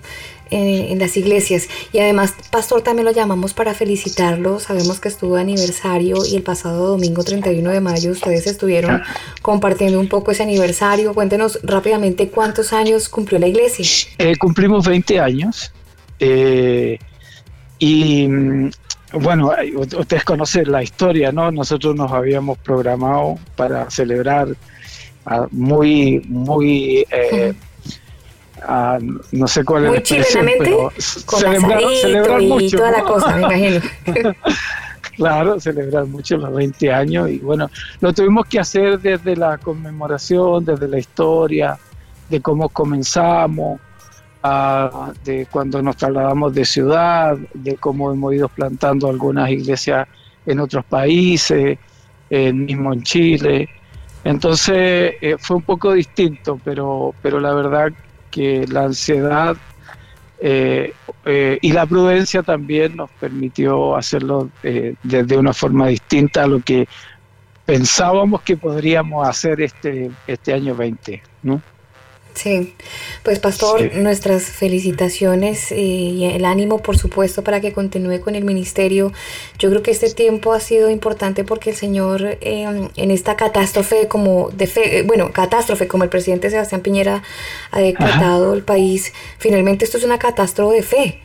en, en las iglesias. Y además, Pastor, también lo llamamos para felicitarlo. Sabemos que estuvo de aniversario y el pasado domingo 31 de mayo ustedes estuvieron compartiendo un poco ese aniversario. Cuéntenos rápidamente cuántos años cumplió la iglesia. Eh, cumplimos 20 años eh, y mm, bueno, ustedes conocen la historia, ¿no? Nosotros nos habíamos programado para celebrar ah, muy, muy, eh, no sé cuál es la expresión, pero celebrar, asadito celebrar y mucho. toda la cosa, me imagino. Claro, celebrar mucho los 20 años y bueno, lo tuvimos que hacer desde la conmemoración, desde la historia, de cómo comenzamos, ah, de cuando nos trasladamos de ciudad, de cómo hemos ido plantando algunas iglesias en otros países, eh, mismo en Chile. Entonces eh, fue un poco distinto, pero, pero la verdad que la ansiedad eh, eh, y la prudencia también nos permitió hacerlo eh, desde una forma distinta a lo que pensábamos que podríamos hacer este, este año 20, ¿no? Sí, pues pastor, Sí. nuestras felicitaciones eh, y el ánimo, por supuesto, para que continúe con el ministerio. Yo creo que este tiempo ha sido importante porque el Señor eh, en esta catástrofe como de fe, eh, bueno, catástrofe como el presidente Sebastián Piñera ha decretado el país, finalmente esto es una catástrofe de fe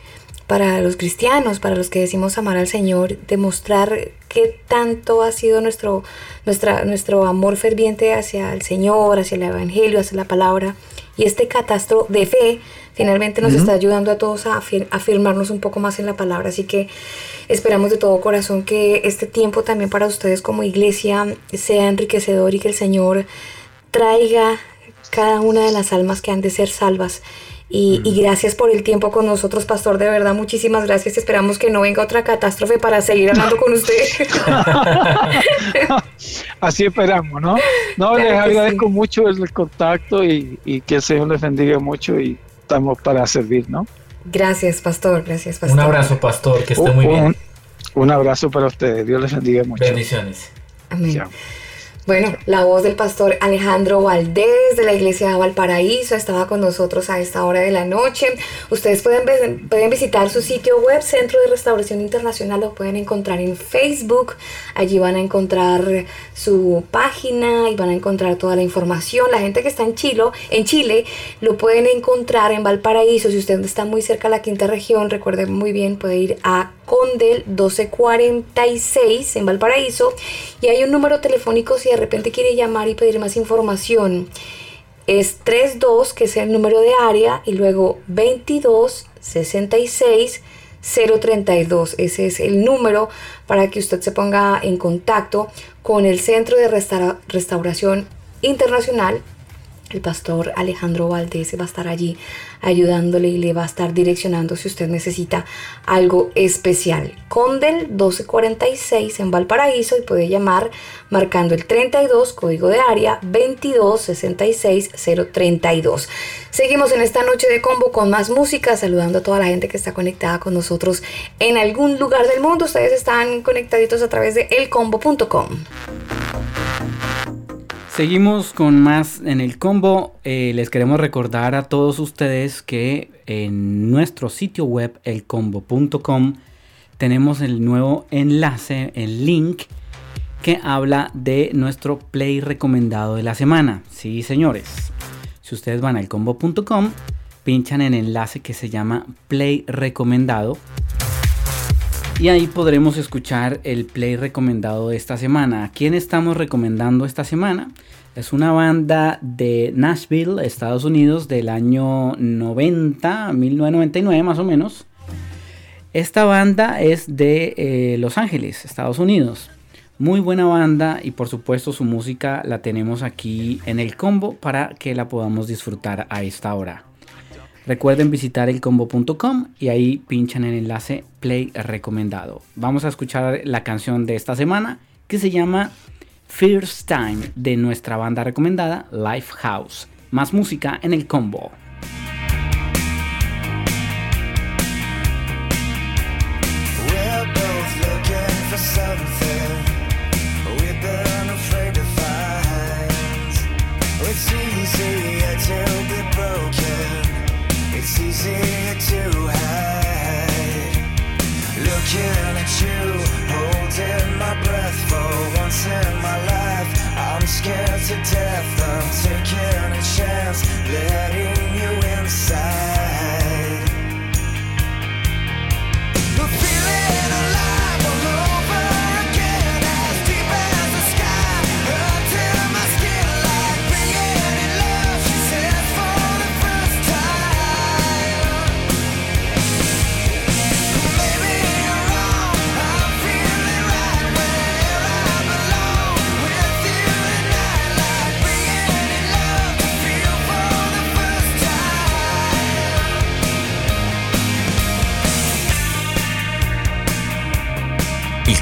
para los cristianos, para los que decimos amar al Señor, demostrar qué tanto ha sido nuestro, nuestra, nuestro amor ferviente hacia el Señor, hacia el Evangelio, hacia la palabra. Y este catastro de fe finalmente nos está ayudando a todos a afir- afirmarnos un poco más en la palabra. Así que esperamos de todo corazón que este tiempo también para ustedes como iglesia sea enriquecedor y que el Señor traiga cada una de las almas que han de ser salvas. Y, y gracias por el tiempo con nosotros, pastor. De verdad, muchísimas gracias. Esperamos que no venga otra catástrofe para seguir hablando con usted. Así esperamos, ¿no? No, Claro les agradezco mucho el contacto y, y que el Señor les bendiga mucho y estamos para servir, ¿no? Gracias, pastor. Gracias, pastor. Un abrazo, pastor, que esté Un- muy bien. un- Un abrazo para ustedes. Dios les bendiga mucho. Bendiciones. Amén. Chao. Bueno, la voz del pastor Alejandro Valdés de la iglesia de Valparaíso estaba con nosotros a esta hora de la noche. Ustedes pueden, pueden visitar su sitio web, Centro de Restauración Internacional, lo pueden encontrar en Facebook. Allí van a encontrar su página y van a encontrar toda la información. La gente que está en Chile, en Chile lo pueden encontrar en Valparaíso. Si usted está muy cerca de la quinta región, recuerden muy bien, puede ir a Condel 1246 en Valparaíso y hay un número telefónico si de repente quiere llamar y pedir más información. Es 32, que es el número de área, y luego 22 66 032. Ese es el número para que usted se ponga en contacto con el Centro de Restaura- Restauración Internacional el pastor Alejandro Valdés va a estar allí ayudándole y le va a estar direccionando si usted necesita algo especial. Condel 1246 en Valparaíso y puede llamar marcando el 32 código de área 2266032. Seguimos en esta noche de combo con más música, saludando a toda la gente que está conectada con nosotros en algún lugar del mundo. Ustedes están conectaditos a través de elcombo.com. Seguimos con más en el combo. Eh, les queremos recordar a todos ustedes que en nuestro sitio web elcombo.com tenemos el nuevo enlace, el link que habla de nuestro play recomendado de la semana. Sí, señores. Si ustedes van a elcombo.com, pinchan en el enlace que se llama play recomendado Y ahí podremos escuchar el play recomendado de esta semana. ¿A quién estamos recomendando esta semana? Es una banda de Nashville, Estados Unidos, del año 90, 1999 más o menos. Esta banda es de eh, Los Ángeles, Estados Unidos. Muy buena banda y por supuesto su música la tenemos aquí en el combo para que la podamos disfrutar a esta hora. Recuerden visitar elcombo.com y ahí pinchan el enlace play recomendado. Vamos a escuchar la canción de esta semana que se llama First Time de nuestra banda recomendada Lifehouse. Más música en el combo. Chance,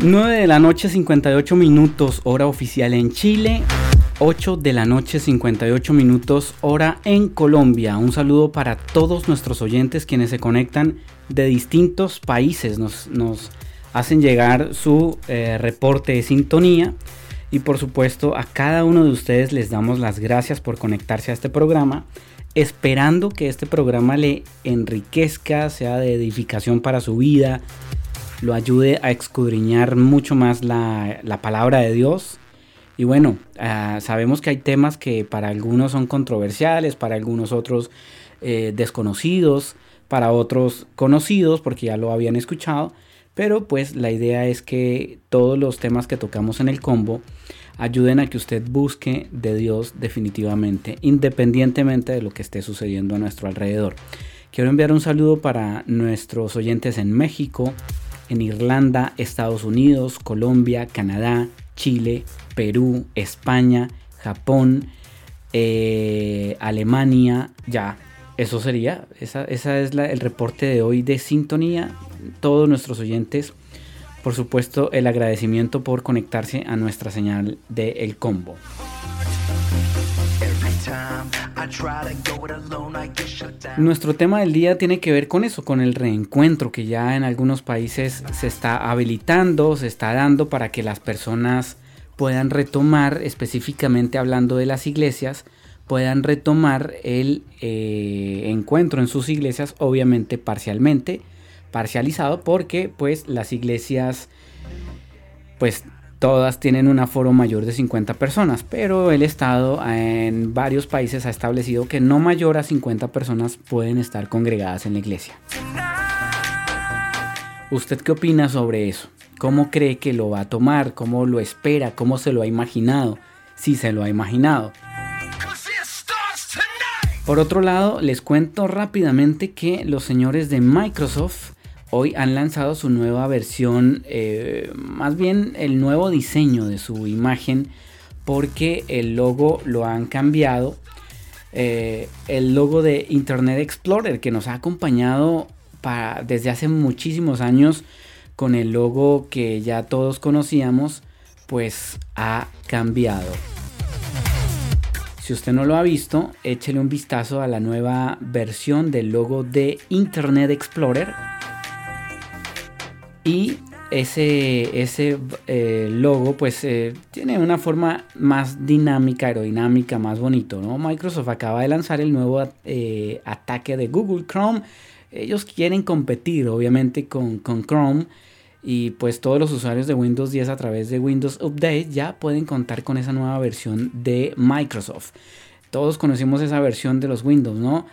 9 de la noche 58 minutos hora oficial en Chile, 8 de la noche 58 minutos hora en Colombia. Un saludo para todos nuestros oyentes quienes se conectan de distintos países, nos, nos hacen llegar su eh, reporte de sintonía. Y por supuesto a cada uno de ustedes les damos las gracias por conectarse a este programa, esperando que este programa le enriquezca, sea de edificación para su vida, lo ayude a escudriñar mucho más la, la palabra de Dios. Y bueno, ah, sabemos que hay temas que para algunos son controversiales, para algunos otros eh, desconocidos, para otros conocidos porque ya lo habían escuchado. Pero pues la idea es que todos los temas que tocamos en el combo ayuden a que usted busque de Dios definitivamente, independientemente de lo que esté sucediendo a nuestro alrededor. Quiero enviar un saludo para nuestros oyentes en México, en Irlanda, Estados Unidos, Colombia, Canadá, Chile, Perú, España, Japón, eh, Alemania, ya. Eso sería, esa, esa es la, el reporte de hoy de sintonía. Todos nuestros oyentes por supuesto, el agradecimiento por conectarse a nuestra señal de El Combo. Nuestro tema del día tiene que ver con eso, con el reencuentro que ya en algunos países se está habilitando, se está dando para que las personas puedan retomar, específicamente hablando de las iglesias, puedan retomar el eh, encuentro en sus iglesias, obviamente parcialmente, parcializado porque pues las iglesias pues todas tienen un aforo mayor de 50 personas, pero el Estado en varios países ha establecido que no mayor a 50 personas pueden estar congregadas en la iglesia. ¿Usted qué opina sobre eso? ¿Cómo cree que lo va a tomar? ¿Cómo lo espera? ¿Cómo se lo ha imaginado? Si se lo ha imaginado. Por otro lado, les cuento rápidamente que los señores de Microsoft hoy han lanzado su nueva versión, eh, más bien el nuevo diseño de su imagen, porque el logo lo han cambiado. Eh, el logo de Internet Explorer que nos ha acompañado desde hace muchísimos años con el logo que ya todos conocíamos, pues ha cambiado. Si usted no lo ha visto, échele un vistazo a la nueva versión del logo de Internet Explorer y ese, ese eh, logo pues eh, tiene una forma más dinámica, aerodinámica, más bonito, ¿no? Microsoft acaba de lanzar el nuevo eh, ataque de Google Chrome. Ellos quieren competir obviamente con, con, Chrome y pues todos los usuarios de Windows 10 a través de Windows Update ya pueden contar con esa nueva versión de Microsoft. Todos conocemos esa versión de los Windows, ¿no?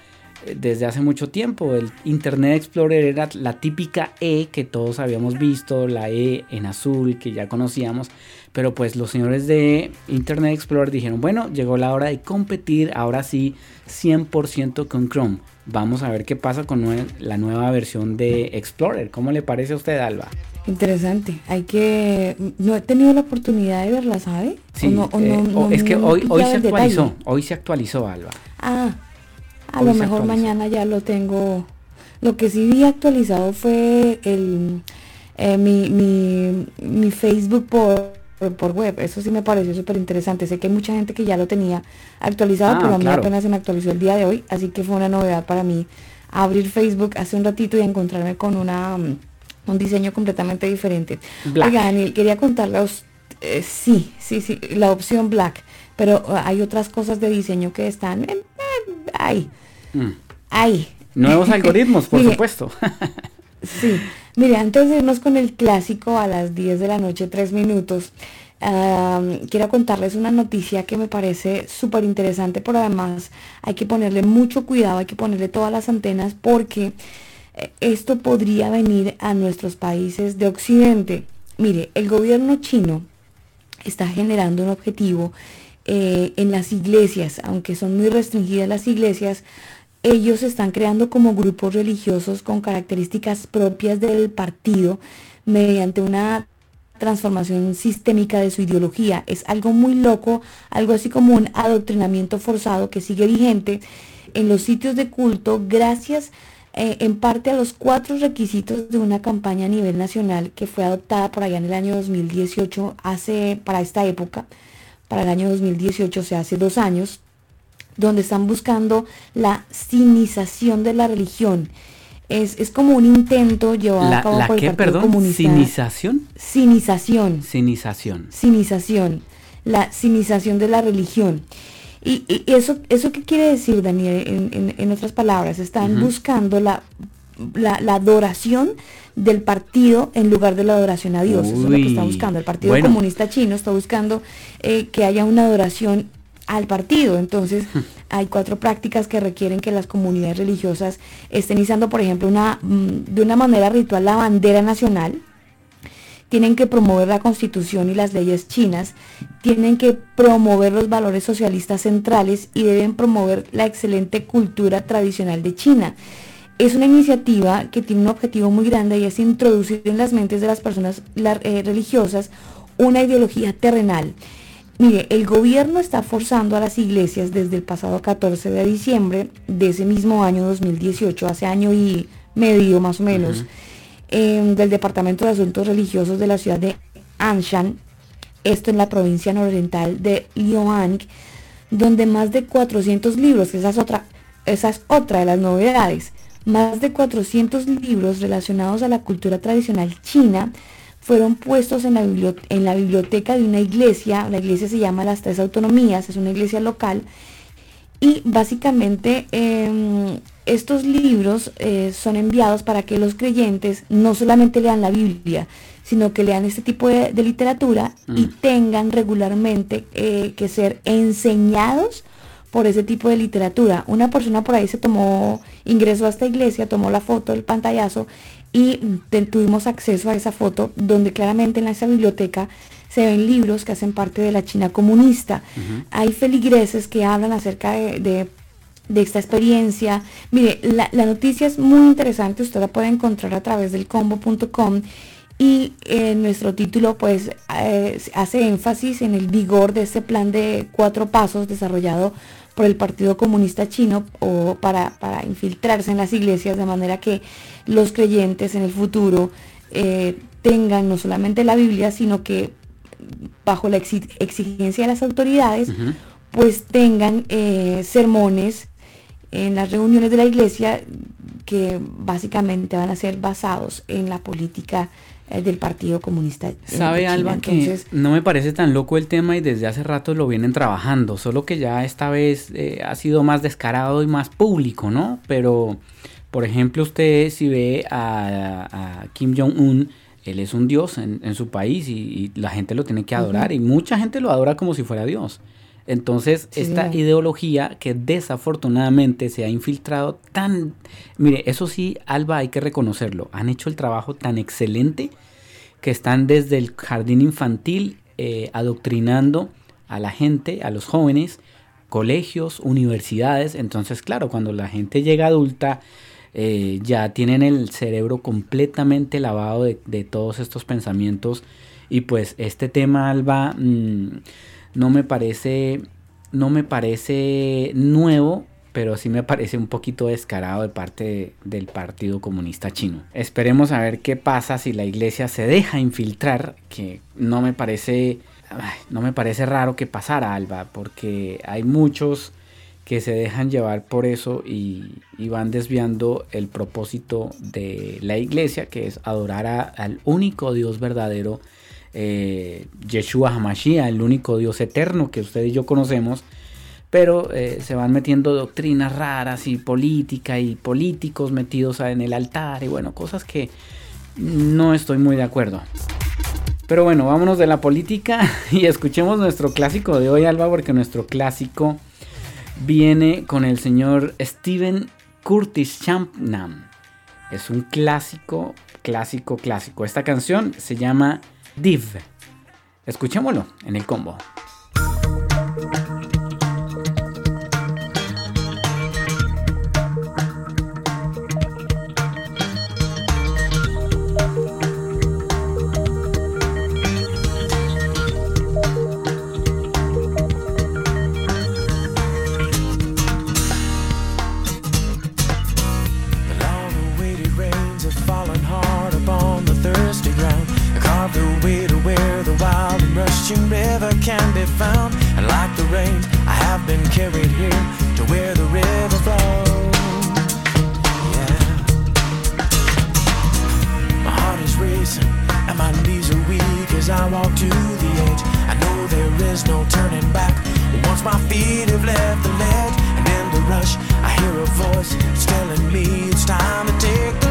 Desde hace mucho tiempo. El Internet Explorer era la típica E que todos habíamos visto, la E en azul que ya conocíamos. Pero pues los señores de Internet Explorer dijeron, bueno, llegó la hora de competir, ahora sí, 100% con Chrome. Vamos a ver qué pasa con la nueva versión de Explorer. ¿Cómo le parece a usted, Alba? Interesante. Hay que. No he tenido la oportunidad de verla, ¿sabe? Sí. Eh, es que hoy, hoy se actualizó. Hoy se actualizó, Alba. Ah, a lo mejor mañana ya lo tengo. Lo que sí vi actualizado fue el eh, mi, mi, mi, Facebook por, por web. Eso sí me pareció súper interesante. Sé que hay mucha gente que ya lo tenía actualizado, ah, pero a mí apenas se me actualizó el día de hoy. Así que fue una novedad para mí abrir Facebook hace un ratito y encontrarme con una mm, un diseño completamente diferente. Oigan, quería contarles, eh, sí, sí, sí, la opción black, pero uh, hay otras cosas de diseño que están en, ahí. Mm. Ahí. Nuevos algoritmos, por supuesto. sí. Mire, antes de irnos con el clásico a las 10 de la noche, 3 minutos, quiero contarles una noticia que me parece súper interesante, pero además hay que ponerle mucho cuidado, hay que ponerle todas las antenas porque eh, esto podría venir a nuestros países de Occidente. Mire, el gobierno chino está generando un objetivo eh, en las iglesias, aunque son muy restringidas las iglesias, ellos están creando como grupos religiosos con características propias del partido mediante una transformación sistémica de su ideología. Es algo muy loco, algo así como un adoctrinamiento forzado que sigue vigente en los sitios de culto gracias eh, en parte a los cuatro requisitos de una campaña a nivel nacional que fue adoptada por allá en el año 2018, hace, para esta época, para el año 2018, o sea, hace dos años, donde están buscando la cinización de la religión. Es, es como un intento llevado a cabo por el Partido perdón? Comunista. ¿Cinización? Cinización. Cinización. Cinización. La cinización de la religión. Y, eso, ¿eso qué quiere decir, Daniel? En, en, otras palabras, están buscando la la, la adoración del partido en lugar de la adoración a Dios. Eso es lo que está buscando. El Partido bueno. Comunista Chino está buscando eh, que haya una adoración al partido. Entonces, hay cuatro prácticas que requieren que las comunidades religiosas estén izando, por ejemplo, una, mm, de una manera ritual la bandera nacional. Tienen que promover la constitución y las leyes chinas, tienen que promover los valores socialistas centrales y deben promover la excelente cultura tradicional de China. Es una iniciativa que tiene un objetivo muy grande y es introducir en las mentes de las personas eh, religiosas una ideología terrenal. Mire, el gobierno está forzando a las iglesias desde el pasado 14 de diciembre de ese mismo año 2018, hace año y medio más o menos, eh, del Departamento de Asuntos Religiosos de la ciudad de Anshan, esto en la provincia nororiental de Liuang, donde más de 400 libros, que esa es otra, esa es otra de las novedades, más de 400 libros relacionados a la cultura tradicional china fueron puestos en la, en la biblioteca de una iglesia, la iglesia se llama Las Tres Autonomías, es una iglesia local, y básicamente em, estos libros eh, son enviados para que los creyentes no solamente lean la Biblia, sino que lean este tipo de, de literatura y tengan regularmente eh, que ser enseñados por ese tipo de literatura. Una persona por ahí se tomó, ingresó a esta iglesia, tomó la foto, el pantallazo y tuvimos acceso a esa foto donde claramente en esa biblioteca se ven libros que hacen parte de la China comunista. Hay feligreses que hablan acerca de, de- de esta experiencia. Mire, la, la noticia es muy interesante, usted la puede encontrar a través del combo.com y eh, nuestro título pues eh, hace énfasis en el vigor de este plan de cuatro pasos desarrollado por el Partido Comunista Chino o para, para infiltrarse en las iglesias de manera que los creyentes en el futuro eh, tengan no solamente la Biblia, sino que bajo la exi- exigencia de las autoridades, pues tengan eh, sermones en las reuniones de la iglesia que básicamente van a ser basados en la política eh, del Partido Comunista. Sabe China. Alba Entonces, que no me parece tan loco el tema y desde hace rato lo vienen trabajando, solo que ya esta vez eh, ha sido más descarado y más público, ¿no? Pero, por ejemplo, usted si ve a, a Kim Jong-un, él es un dios en, en su país y, y la gente lo tiene que adorar y mucha gente lo adora como si fuera dios. Entonces, Sí, esta ideología que desafortunadamente se ha infiltrado tan... Mire, eso sí, Alba, hay que reconocerlo. Han hecho el trabajo tan excelente que están desde el jardín infantil eh, adoctrinando a la gente, a los jóvenes, colegios, universidades. Entonces, claro, cuando la gente llega adulta, eh, ya tienen el cerebro completamente lavado de, de todos estos pensamientos. Y pues este tema, Alba, mm, no me parece, no me parece nuevo, pero sí me parece un poquito descarado de parte de- del Partido Comunista Chino. Esperemos a ver qué pasa si la iglesia se deja infiltrar, que no me parece, no me parece raro que pasara, Alba, porque hay muchos que se dejan llevar por eso y, y van desviando el propósito de la iglesia, que es adorar a- al único Dios verdadero, eh, Yeshua Hamashiach, el único Dios eterno que usted y yo conocemos, pero eh, se van metiendo doctrinas raras y política y políticos metidos en el altar y bueno, cosas que no estoy muy de acuerdo. Pero bueno, vámonos de la política y escuchemos nuestro clásico de hoy, Alba, porque nuestro clásico viene con el señor Steven Curtis Champnam. Es un clásico, clásico, clásico. Esta canción se llama Div. Escuchémoslo en el combo. Rushing river can be found. And like the rains, I have been carried here to where the river flows. Yeah. My heart is racing and my knees are weak as I walk to the edge. I know there is no turning back. Once my feet have left the ledge, and in the rush, I hear a voice telling me it's time to take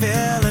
feeling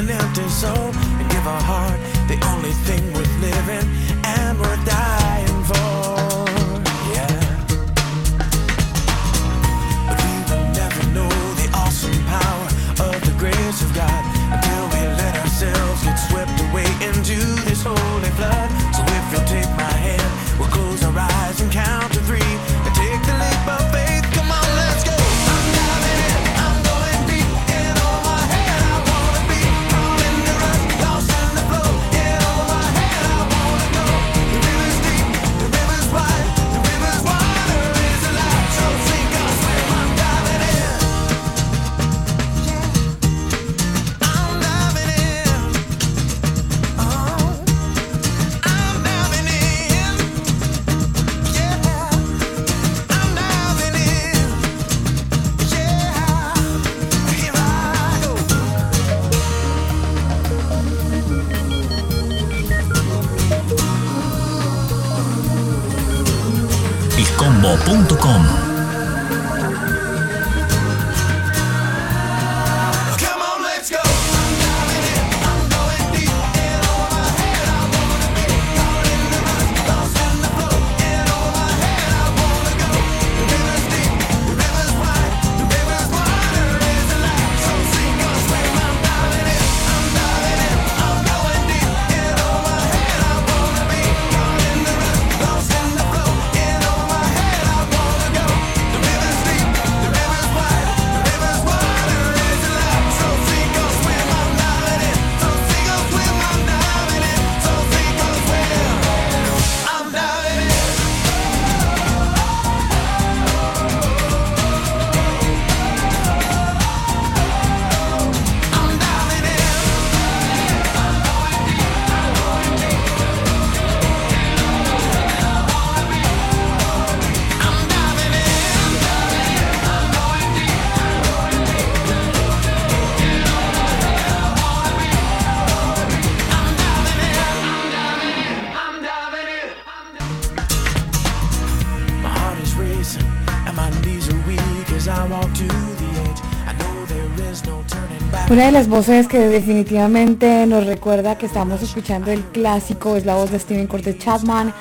Una de las voces que definitivamente nos recuerda que estamos escuchando el clásico es la voz de Steven Cortes Chapman,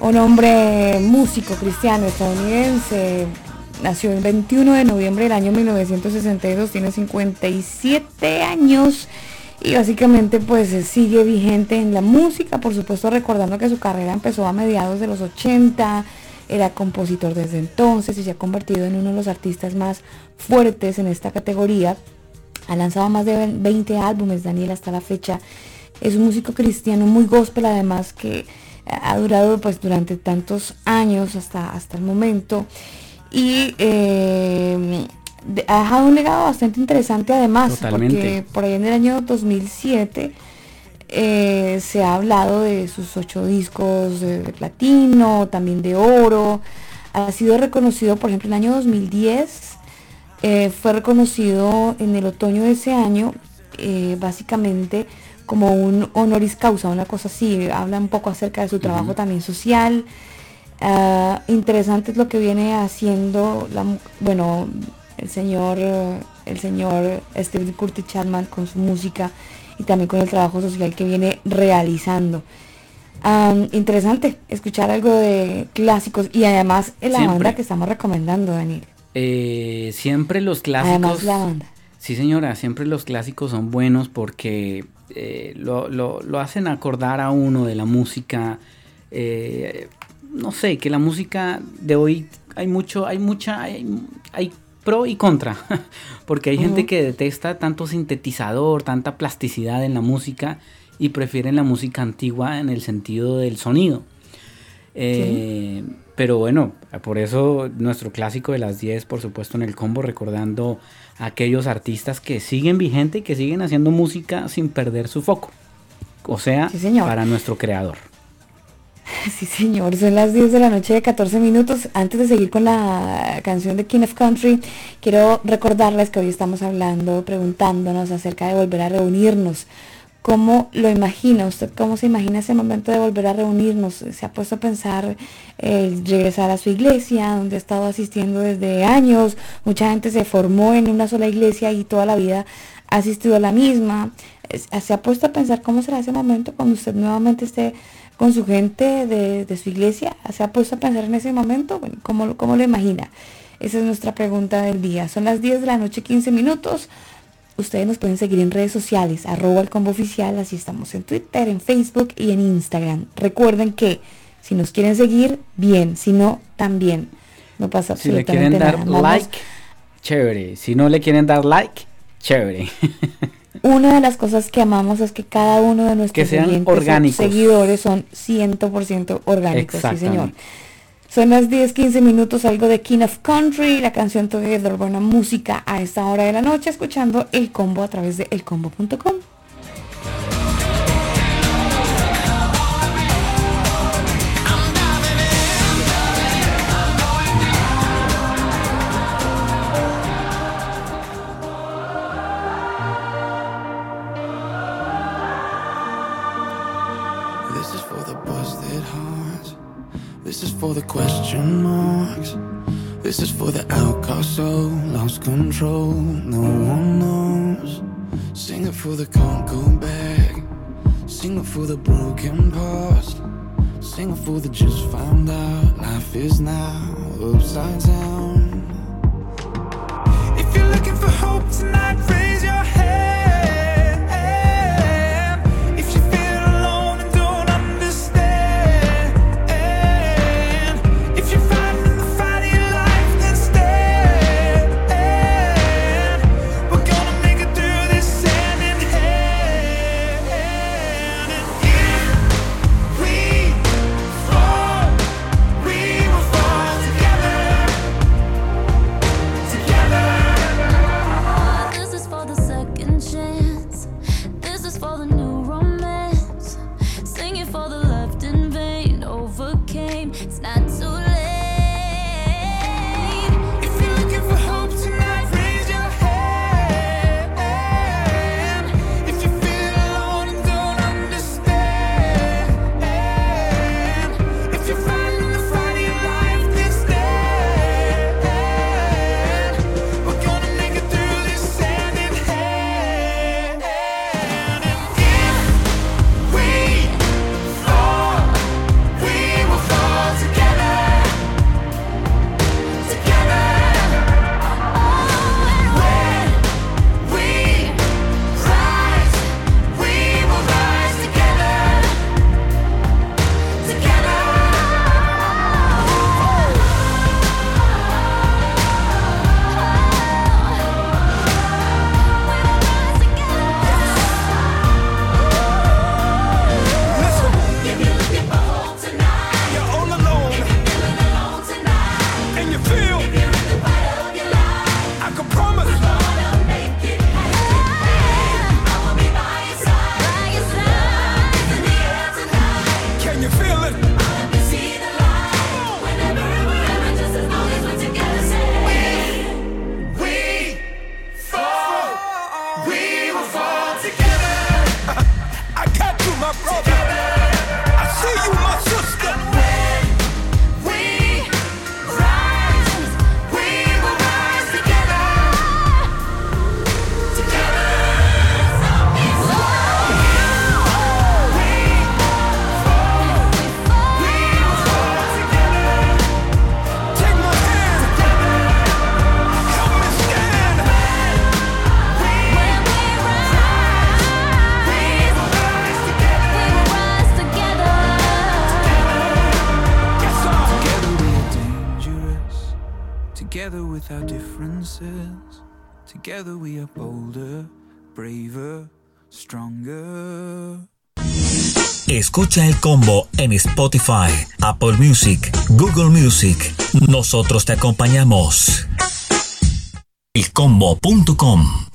un hombre músico cristiano estadounidense. Nació el 21 de noviembre del año 1962, tiene 57 años y básicamente pues sigue vigente en la música, por supuesto recordando que su carrera empezó a mediados de los 80, era compositor desde entonces y se ha convertido en uno de los artistas más fuertes en esta categoría. Ha lanzado más de 20 álbumes, Daniel, hasta la fecha. Es un músico cristiano muy gospel, además que ha durado pues durante tantos años hasta, hasta el momento. Y eh, de- ha dejado un legado bastante interesante además, Totalmente. porque por ahí en el año 2007 eh, se ha hablado de sus ocho discos de, de platino, también de oro. Ha sido reconocido, por ejemplo, en el año 2010 eh, fue reconocido en el otoño de ese año, eh, básicamente como un honoris causa, una cosa así. Habla un poco acerca de su trabajo también social. Ah, interesante es lo que viene haciendo, la, bueno, el señor, el señor Steve Curtis Chapman con su música y también con el trabajo social que viene realizando. Interesante escuchar algo de clásicos y además en la Siempre. banda que estamos recomendando, Daniel. Eh, siempre los clásicos. Además la banda. Sí, señora, siempre los clásicos son buenos porque eh, lo, lo- lo hacen acordar a uno de la música. eh, no sé, que la música de hoy hay mucho, hay mucha, hay, hay pro y contra. porque hay gente que detesta tanto sintetizador, tanta plasticidad en la música y prefieren la música antigua en el sentido del sonido. Eh, Pero bueno, por eso nuestro clásico de las 10, por supuesto, en el combo, recordando a aquellos artistas que siguen vigente y que siguen haciendo música sin perder su foco. O sea, Sí, señor. para nuestro creador. Sí, señor, son las 10 de la noche de 14 minutos. Antes de seguir con la canción de King of Country, quiero recordarles que hoy estamos hablando, preguntándonos acerca de volver a reunirnos ¿Cómo lo imagina? ¿Usted cómo se imagina ese momento de volver a reunirnos? ¿Se ha puesto a pensar el regresar a su iglesia, donde ha estado asistiendo desde años? Mucha gente se formó en una sola iglesia y toda la vida ha asistido a la misma. ¿Se ha puesto a pensar cómo será ese momento cuando usted nuevamente esté con su gente de, su iglesia? ¿Se ha puesto a pensar en ese momento? Bueno, ¿cómo, ¿Cómo lo imagina? Esa es nuestra pregunta del día. Son las 10 de la noche, 15 minutos. Ustedes nos pueden seguir en redes sociales, arroba el combo oficial, así estamos en Twitter, en Facebook y en Instagram. Recuerden que si nos quieren seguir, bien, si no, también. No pasa Si le absolutamente quieren dar nada. Vamos- like, chévere. Si no le quieren dar like, chévere. Una de las cosas que amamos es que cada uno de nuestros sean oyentes o orgánicos. seguidores son 100% orgánicos, sí señor. Son las 10, 15 minutos, algo de King of Country, la canción Together, buena música a esta hora de la noche, escuchando el combo a través de elcombo.com. for the question marks. This is for the outcast soul, lost control. No one knows. Sing it for the can't go back. Sing it for the broken past. Sing it for the just found out. Life is now upside down. If you're looking for hope tonight, raise your hand. Together we are bolder, braver, stronger. Escucha el combo en Spotify, Apple Music, Google Music. Nosotros te acompañamos. Elcombo.com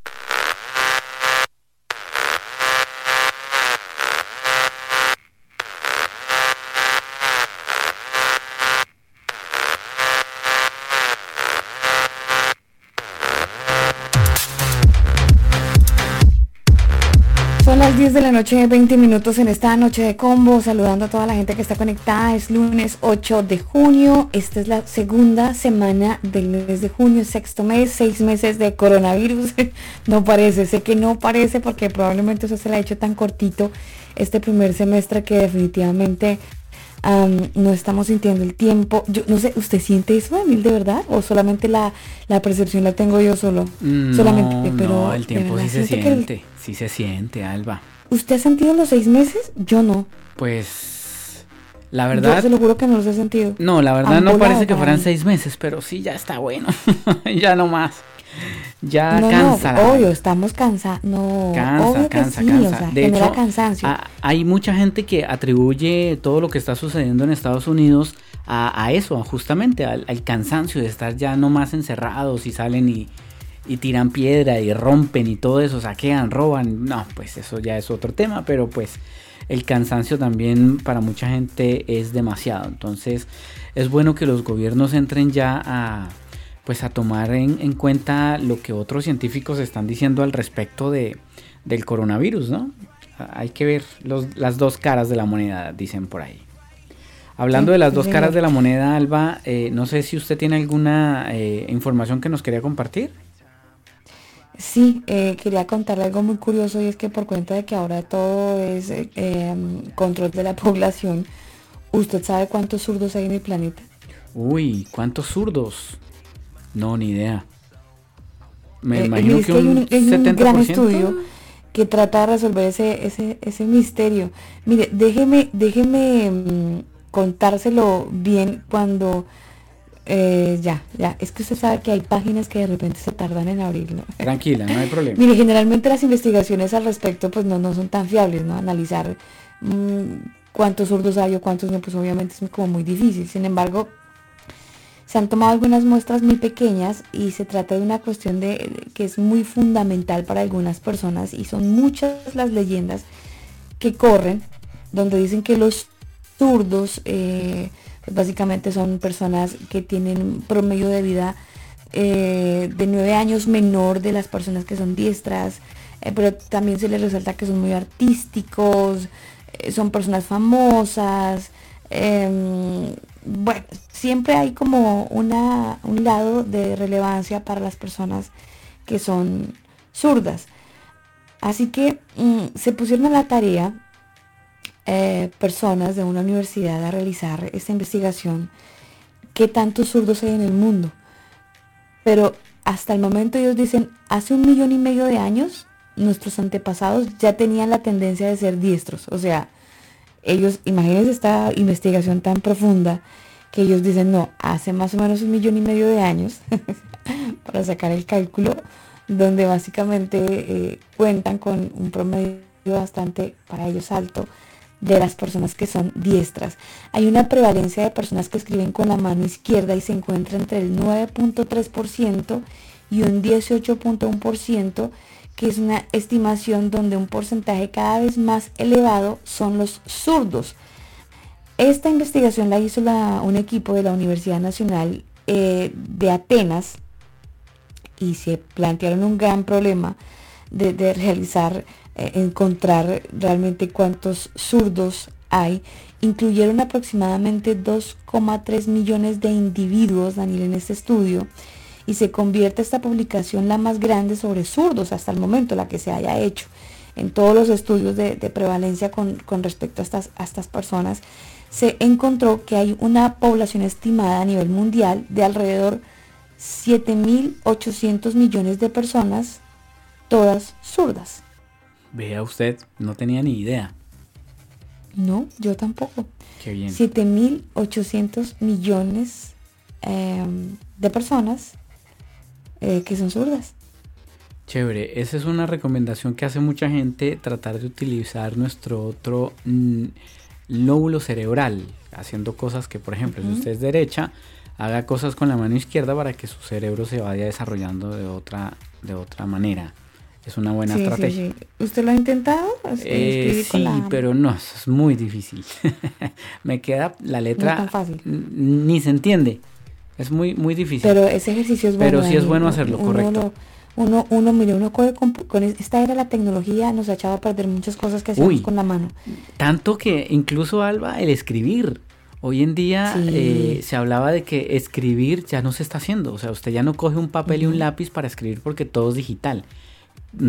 de la noche, 20 minutos en esta noche de combo, saludando a toda la gente que está conectada. Es lunes 8 de junio, esta es la segunda semana del mes de junio, sexto mes, seis meses de coronavirus. No parece, sé que no parece porque probablemente eso se le ha hecho tan cortito este primer semestre que definitivamente am, no estamos sintiendo el tiempo. Yo no sé, ¿usted siente eso, Emil, de verdad? ¿O solamente la, la percepción la tengo yo solo? No, solamente, pero no, el tiempo sí se siente que el- siente, sí se siente, Alba. ¿Usted ha sentido los seis meses? Yo no. Pues, la Yo verdad, se lo juro que no los he sentido. no, la verdad Han no parece que fueran mí. seis meses, pero sí ya está bueno, ya no más, ya no, cansa. no, obvio, estamos cansados. No, Cansa, obvio cansa, que sí, cansa. o sea, de genera hecho, cansancio. a- hay mucha gente que atribuye todo lo que está sucediendo en Estados Unidos a, a eso, justamente al, al cansancio de estar ya no más encerrados y salen y, y tiran piedra y rompen y todo eso, saquean, roban. No, pues eso ya es otro tema, pero pues el cansancio también para mucha gente es demasiado. Entonces es bueno que los gobiernos entren ya a pues a tomar en, en cuenta lo que otros científicos están diciendo al respecto de, del coronavirus, ¿no? Hay que ver los- las dos caras de la moneda, dicen por ahí. Hablando de las dos caras de la moneda, Alba, eh, no sé si usted tiene alguna eh, información que nos quería compartir. Sí, eh, quería contarle algo muy curioso y es que por cuenta de que ahora todo es eh, em, control de la población, ¿usted sabe cuántos zurdos hay en el planeta? Uy, ¿cuántos zurdos? No, ni idea. Me Eh, imagino mire, es que un, un, hay un 70%. gran estudio que trata de resolver ese, ese, ese misterio. Mire, déjeme, déjeme mm, contárselo bien cuando eh, ya, ya, es que usted sabe que hay páginas que de repente se tardan en abrirlo. Tranquila, no hay problema. Mire, generalmente las investigaciones al respecto pues no, no son tan fiables, ¿no? Analizar mm, cuántos zurdos hay o cuántos no, pues obviamente es como muy difícil. Sin embargo, se han tomado algunas muestras muy pequeñas y se trata de una cuestión de que es muy fundamental para algunas personas y son muchas las leyendas que corren donde dicen que los zurdos eh, básicamente son personas que tienen promedio de vida eh, de nueve años menor de las personas que son diestras, eh, pero también se les resalta que son muy artísticos, eh, son personas famosas, em, bueno, siempre hay como una, un lado de relevancia para las personas que son zurdas. Así que mm, se pusieron a la tarea eh, personas de una universidad a realizar esta investigación, qué tantos zurdos hay en el mundo. Pero hasta el momento ellos dicen, hace un millón y medio de años, nuestros antepasados ya tenían la tendencia de ser diestros. O sea, ellos, imagínense esta investigación tan profunda, que ellos dicen, no, hace más o menos un millón y medio de años, para sacar el cálculo, donde básicamente eh, cuentan con un promedio bastante para ellos alto de las personas que son diestras. Hay una prevalencia de personas que escriben con la mano izquierda y se encuentra entre el 9.3% y un 18.1%, que es una estimación donde un porcentaje cada vez más elevado son los zurdos. Esta investigación la hizo un equipo de la Universidad Nacional eh, de Atenas y se plantearon un gran problema de realizar, eh, encontrar realmente cuántos zurdos hay. Incluyeron aproximadamente 2,3 millones de individuos, Daniel, en este estudio, y se convierte esta publicación la más grande sobre zurdos hasta el momento, la que se haya hecho en todos los estudios de, prevalencia con, con respecto a estas, a estas personas, se encontró que hay una población estimada a nivel mundial de alrededor 7.800 millones de personas, todas zurdas. Vea usted, no tenía ni idea. No, yo tampoco. Qué bien. 7.800 millones eh, de personas eh, que son zurdas. Chévere, esa es una recomendación que hace mucha gente, tratar de utilizar nuestro otro mm, lóbulo cerebral, haciendo cosas que, por ejemplo, si usted es derecha, haga cosas con la mano izquierda para que su cerebro se vaya desarrollando de otra, de otra manera. Es una buena Sí, sí, estrategia. sí. ¿Usted lo ha intentado? Eh, sí, la- pero no, eso es muy difícil. Me queda la letra, tan fácil. ni se entiende. Es muy, muy difícil. Pero ese ejercicio es bueno. Pero sí es bueno hacerlo, Uno correcto. Uno, uno, mire, uno coge con, con esta era la tecnología nos ha echado a perder muchas cosas que hacíamos Uy. con la mano. Tanto que incluso Alba, el escribir. Hoy en día Sí. eh, se hablaba de que escribir ya no se está haciendo. O sea, usted ya no coge un papel y un lápiz para escribir porque todo es digital.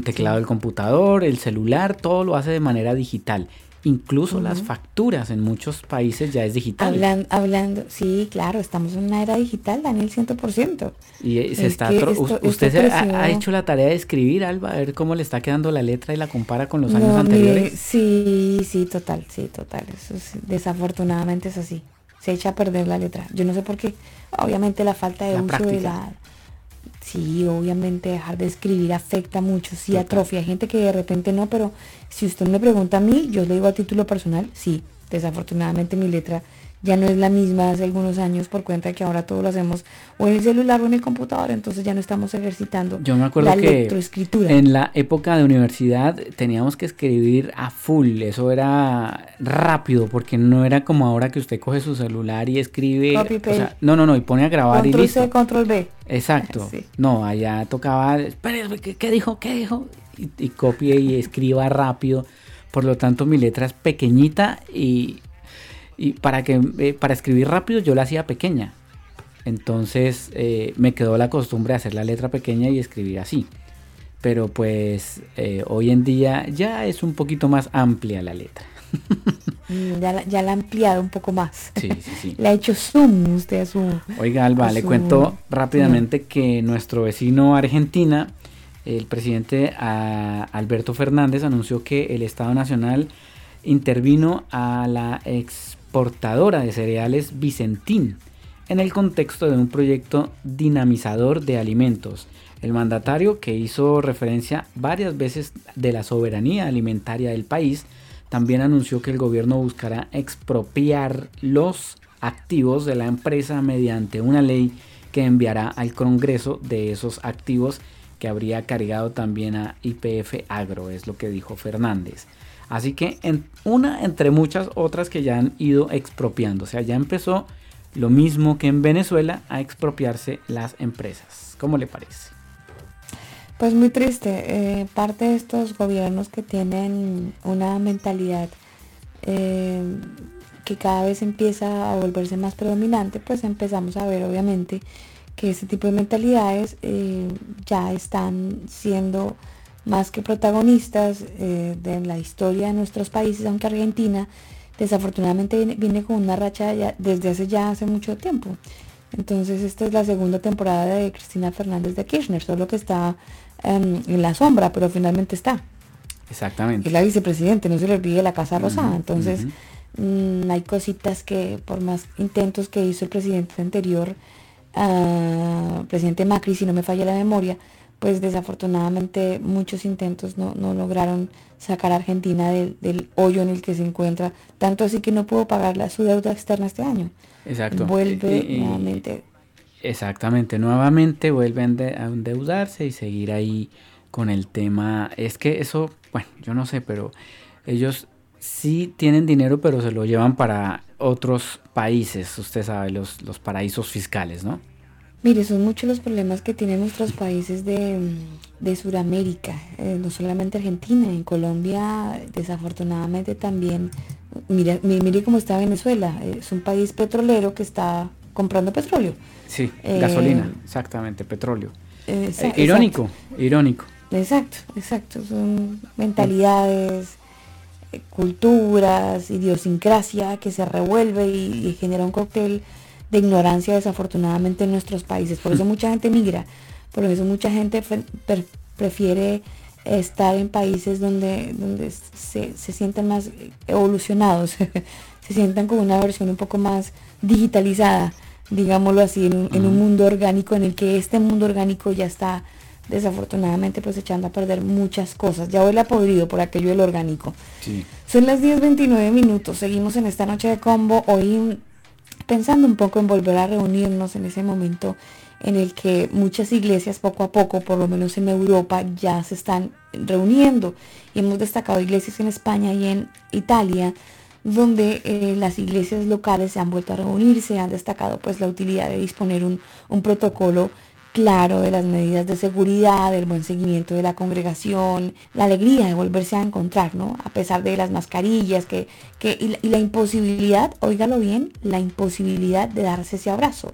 Teclado del computador, el celular, todo lo hace de manera digital. Incluso las facturas en muchos países ya es digital. Hablan- hablando, sí, claro, estamos en una era digital, Daniel, 100%. Y eh, se Es está esto- ¿Usted esto se ha, hecho la tarea de escribir, Alba? A ver cómo le está quedando la letra y la compara con los años No, anteriores. sí, sí, total, sí, total. Eso sí, desafortunadamente es así. Se echa a perder la letra. Yo no sé por qué. Obviamente la falta de La uso de la... Sí, obviamente dejar de escribir afecta mucho, sí atrofia. Hay gente que de repente no, pero si usted me pregunta a mí, yo le digo a título personal, sí, desafortunadamente mi letra ya no es la misma hace algunos años por cuenta de que ahora todo lo hacemos o en el celular o en el computador, entonces ya no estamos ejercitando Yo me acuerdo la que lectoescritura. en la época de universidad teníamos que escribir a full, eso era rápido, porque no era como ahora que usted coge su celular y escribe, Copy, o sea, no, no, no, y pone a grabar y listo. C, control B. Exacto. Sí. No, allá tocaba, espere, ¿qué, qué dijo? ¿Qué dijo? Y, y copie y escriba rápido. Por lo tanto, mi letra es pequeñita y, y para que eh, para escribir rápido yo la hacía pequeña. Entonces eh, me quedó la costumbre de hacer la letra pequeña y escribir así. Pero pues eh, hoy en día ya es un poquito más amplia la letra. Mm, Ya la, ya la ha ampliado un poco más. Sí, sí, sí. Le ha hecho zoom usted a su... Oiga, Alba, le su- cuento rápidamente que nuestro vecino Argentina, el presidente Alberto Fernández, anunció que el Estado Nacional intervino a la exportadora de cereales Vicentín en el contexto de un proyecto dinamizador de alimentos. El mandatario, que hizo referencia varias veces de la soberanía alimentaria del país, también anunció que el gobierno buscará expropiar los activos de la empresa mediante una ley que enviará al Congreso de esos activos que habría cargado también a IPF Agro, es lo que dijo Fernández. Así que en una entre muchas otras que ya han ido expropiando, o sea, ya empezó lo mismo que en Venezuela a expropiarse las empresas. ¿Cómo le parece? Pues muy triste. eh, parte de estos gobiernos que tienen una mentalidad eh, que cada vez empieza a volverse más predominante, pues empezamos a ver obviamente que este tipo de mentalidades eh, ya están siendo más que protagonistas eh, de la historia de nuestros países, aunque Argentina desafortunadamente viene, viene con una racha ya- desde hace ya hace mucho tiempo. Entonces esta es la segunda temporada de Cristina Fernández de Kirchner, solo que está em, en la sombra, pero finalmente está. Exactamente. Es la vicepresidente, no se le olvide la Casa Rosada. Entonces mm, hay cositas que por más intentos que hizo el presidente anterior, ah, presidente Macri, si no me falla la memoria, pues desafortunadamente muchos intentos no, no lograron sacar a Argentina del, del hoyo en el que se encuentra, tanto así que no pudo pagar la, su deuda externa este año. Exacto. Vuelve Y- y- nuevamente. Exactamente, nuevamente vuelven a endeudarse y seguir ahí con el tema. Es que eso, bueno, yo no sé, pero ellos sí tienen dinero, pero se lo llevan para otros países, usted sabe, los, los paraísos fiscales, ¿no? Mire, son muchos los problemas que tienen nuestros países de, mm, de Sudamérica, eh, no solamente Argentina, en Colombia desafortunadamente también, mire, mi- mire cómo está Venezuela, eh, es un país petrolero que está comprando petróleo. Sí, Eh, gasolina, exactamente, petróleo. Eh, exa- irónico, irónico. Exacto, exacto, son mentalidades, culturas, idiosincrasia que se revuelve y, y genera un cóctel de ignorancia desafortunadamente en nuestros países. Por eso mucha gente migra, por eso mucha gente prefiere estar en países donde, donde se, se sientan más evolucionados, se sientan con una versión un poco más digitalizada, digámoslo así, en un, en un mundo orgánico en el que este mundo orgánico ya está desafortunadamente pues echando a perder muchas cosas. Ya huele a podrido por aquello del orgánico. Sí. Son las 10.29 minutos, seguimos en esta noche de combo, hoy pensando un poco en volver a reunirnos en ese momento en el que muchas iglesias poco a poco, por lo menos en Europa, ya se están reuniendo. Y hemos destacado iglesias en España y en Italia, donde eh, las iglesias locales se han vuelto a reunirse, han destacado pues la utilidad de disponer un, un protocolo claro de las medidas de seguridad, del buen seguimiento de la congregación, la alegría de volverse a encontrar, ¿no? A pesar de las mascarillas que, que, y, la, y la imposibilidad, óigalo bien, la imposibilidad de darse ese abrazo.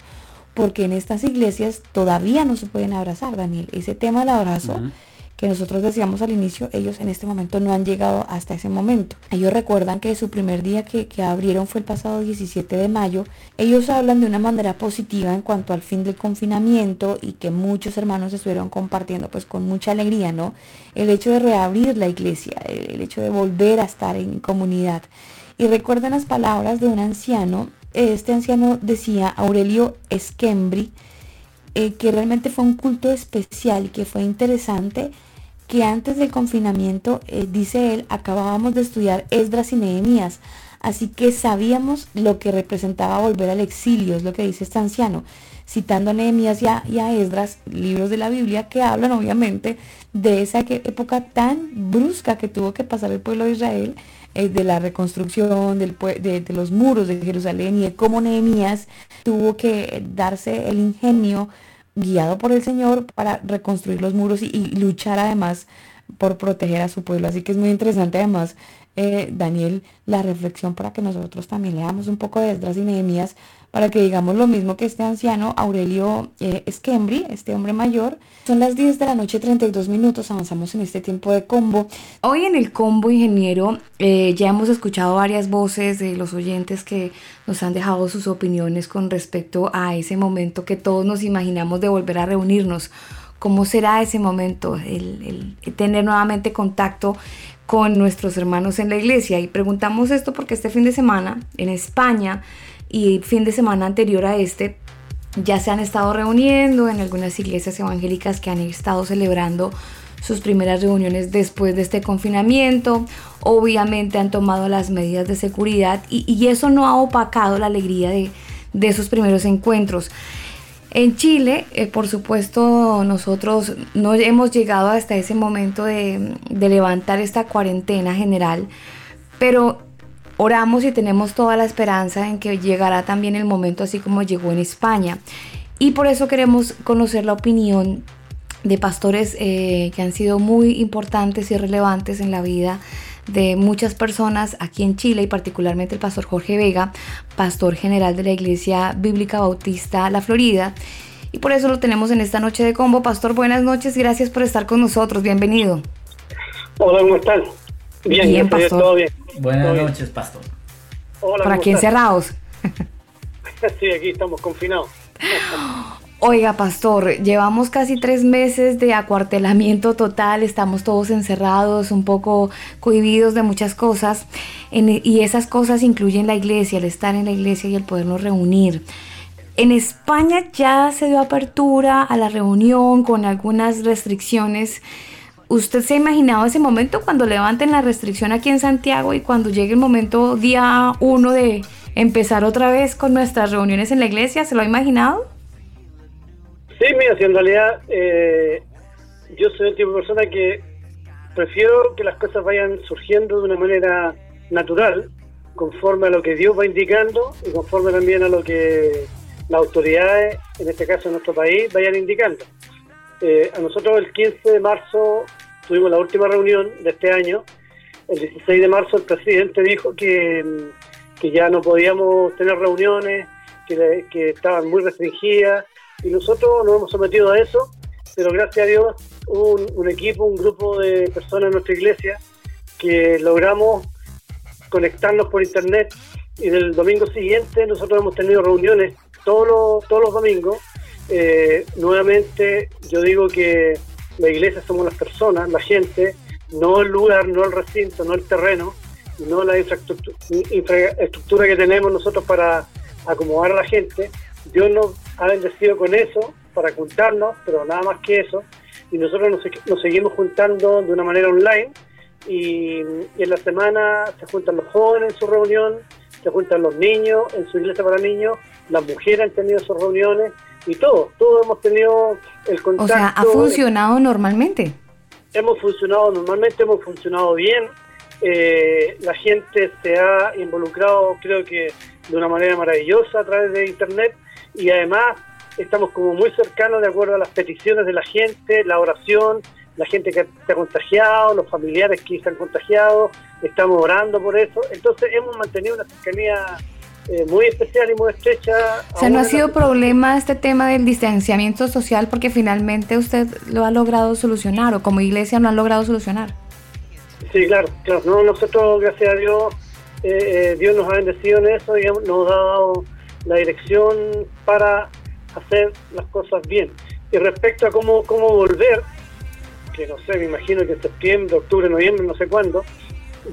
Porque en estas iglesias todavía no se pueden abrazar, Daniel. Ese tema del abrazo que nosotros decíamos al inicio, ellos en este momento no han llegado hasta ese momento. Ellos recuerdan que su primer día que, que abrieron fue el pasado 17 de mayo. Ellos hablan de una manera positiva en cuanto al fin del confinamiento y que muchos hermanos estuvieron compartiendo pues con mucha alegría, ¿no? El hecho de reabrir la iglesia, el, hecho de volver a estar en comunidad. Y recuerdan las palabras de un anciano, este anciano decía, Aurelio Esquembri, eh, que realmente fue un culto especial y que fue interesante que antes del confinamiento, eh, dice él, acabábamos de estudiar Esdras y Nehemías, así que sabíamos lo que representaba volver al exilio, es lo que dice este anciano, citando a Nehemías y a, Esdras, libros de la Biblia que hablan obviamente de esa época tan brusca que tuvo que pasar el pueblo de Israel, eh, de la reconstrucción del de, de los muros de Jerusalén y de cómo Nehemías tuvo que darse el ingenio guiado por el Señor para reconstruir los muros y, luchar además por proteger a su pueblo. Así que es muy interesante además, eh, Daniel, la reflexión para que nosotros también leamos un poco de Esdras y Nehemías, para que digamos lo mismo que este anciano, Aurelio eh, este hombre mayor. Son las 10 de la noche, 32 minutos, avanzamos en este tiempo de combo. Hoy en el combo, ingeniero, eh, ya hemos escuchado varias voces de los oyentes que nos han dejado sus opiniones con respecto a ese momento que todos nos imaginamos de volver a reunirnos. ¿Cómo será ese momento? El, el tener nuevamente contacto con nuestros hermanos en la iglesia. Y preguntamos esto porque este fin de semana en España y fin de semana anterior a este ya se han estado reuniendo en algunas iglesias evangélicas que han estado celebrando sus primeras reuniones después de este confinamiento. Obviamente han tomado las medidas de seguridad y, eso no ha opacado la alegría de, de esos primeros encuentros. En Chile, eh, por supuesto, nosotros no hemos llegado hasta ese momento de, de levantar esta cuarentena general, pero oramos y tenemos toda la esperanza en que llegará también el momento así como llegó en España. Y por eso queremos conocer la opinión de pastores eh, que han sido muy importantes y relevantes en la vida de muchas personas aquí en Chile y particularmente el pastor Jorge Vega, pastor general de la Iglesia Bíblica Bautista La Florida. Y por eso lo tenemos en esta noche de combo. Pastor, buenas noches, gracias por estar con nosotros, bienvenido. Hola, ¿cómo están? Bien, Bien, pastor. todo bien. Buenas noches, pastor. Hola, Por ¿cómo aquí están? encerrados. Sí, aquí estamos confinados. Oiga, pastor, llevamos casi tres meses de acuartelamiento total, estamos todos encerrados, un poco cohibidos de muchas cosas, en- y esas cosas incluyen la iglesia, el estar en la iglesia y el podernos reunir. En España ya se dio apertura a la reunión con algunas restricciones. ¿Usted se ha imaginado ese momento cuando levanten la restricción aquí en Santiago y cuando llegue el momento día uno de empezar otra vez con nuestras reuniones en la iglesia? ¿Se lo ha imaginado? Sí, mira, si en realidad eh, yo soy el tipo de persona que prefiero que las cosas vayan surgiendo de una manera natural, conforme a lo que Dios va indicando y conforme también a lo que las autoridades, en este caso en nuestro país, vayan indicando. Eh, a nosotros el 15 de marzo tuvimos la última reunión de este año. El 16 de marzo el presidente dijo que, mm, que ya no podíamos tener reuniones, que, que estaban muy restringidas y nosotros nos hemos sometido a eso, pero gracias a Dios hubo un, equipo, un grupo de personas en nuestra iglesia que logramos conectarnos por internet y del domingo siguiente nosotros hemos tenido reuniones todos los, todos los domingos. Eh, nuevamente yo digo que la iglesia somos las personas, la gente, no el lugar, no el recinto, no el terreno, no la infraestructura, que tenemos nosotros para acomodar a la gente. Dios nos ha bendecido con eso para juntarnos, pero nada más que eso. Y nosotros nos, nos seguimos juntando de una manera online y, y en la semana se juntan los jóvenes en su reunión, se juntan los niños en su iglesia para niños, las mujeres han tenido sus reuniones y todos, todos hemos tenido el O contacto. sea, ha funcionado normalmente. Hemos funcionado normalmente, hemos funcionado bien. Eh, la gente se ha involucrado, creo que de una manera maravillosa a través de internet y además estamos como muy cercanos de acuerdo a las peticiones de la gente, la oración, la gente que se ha contagiado, los familiares que se han contagiado, estamos orando por eso. Entonces hemos mantenido una cercanía eh, muy especial y muy estrecha. O sea, no ha sido problema este tema del distanciamiento social porque finalmente usted lo ha logrado solucionar o como iglesia no han logrado solucionar. Sí, claro, claro. No, nosotros, gracias a Dios, eh, eh, Dios nos ha bendecido en eso y nos ha dado la dirección para hacer las cosas bien. Y respecto a cómo, cómo volver, que no sé, me imagino que en septiembre, octubre, noviembre, no sé cuándo,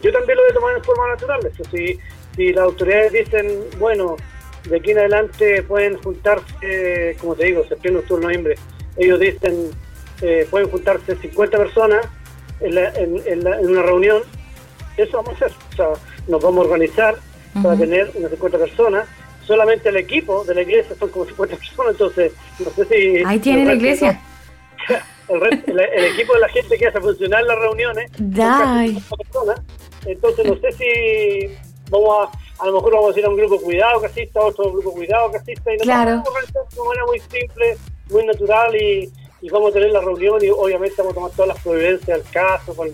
yo también lo voy a tomar en forma natural. Eso, si, si las autoridades dicen, bueno, de aquí en adelante pueden juntarse, como te digo, septiembre, octubre, noviembre, ellos dicen, eh, pueden juntarse 50 personas en, la- en- en la- en una reunión, eso vamos a hacer. O sea, nos vamos a organizar para tener unas 50 personas. Solamente el equipo de la iglesia son como 50 personas, entonces no sé si... Ahí tiene la iglesia. El, resto- el- el equipo de la gente que hace funcionar las reuniones son casi Ay. 50 personas. Entonces no sé si vamos a... A lo mejor vamos a ir a un grupo cuidado que asista, otro grupo cuidado que asista y Claro. vamos a de una manera muy simple, muy natural y, y vamos a tener la reunión y obviamente vamos a tomar todas las providencias del caso con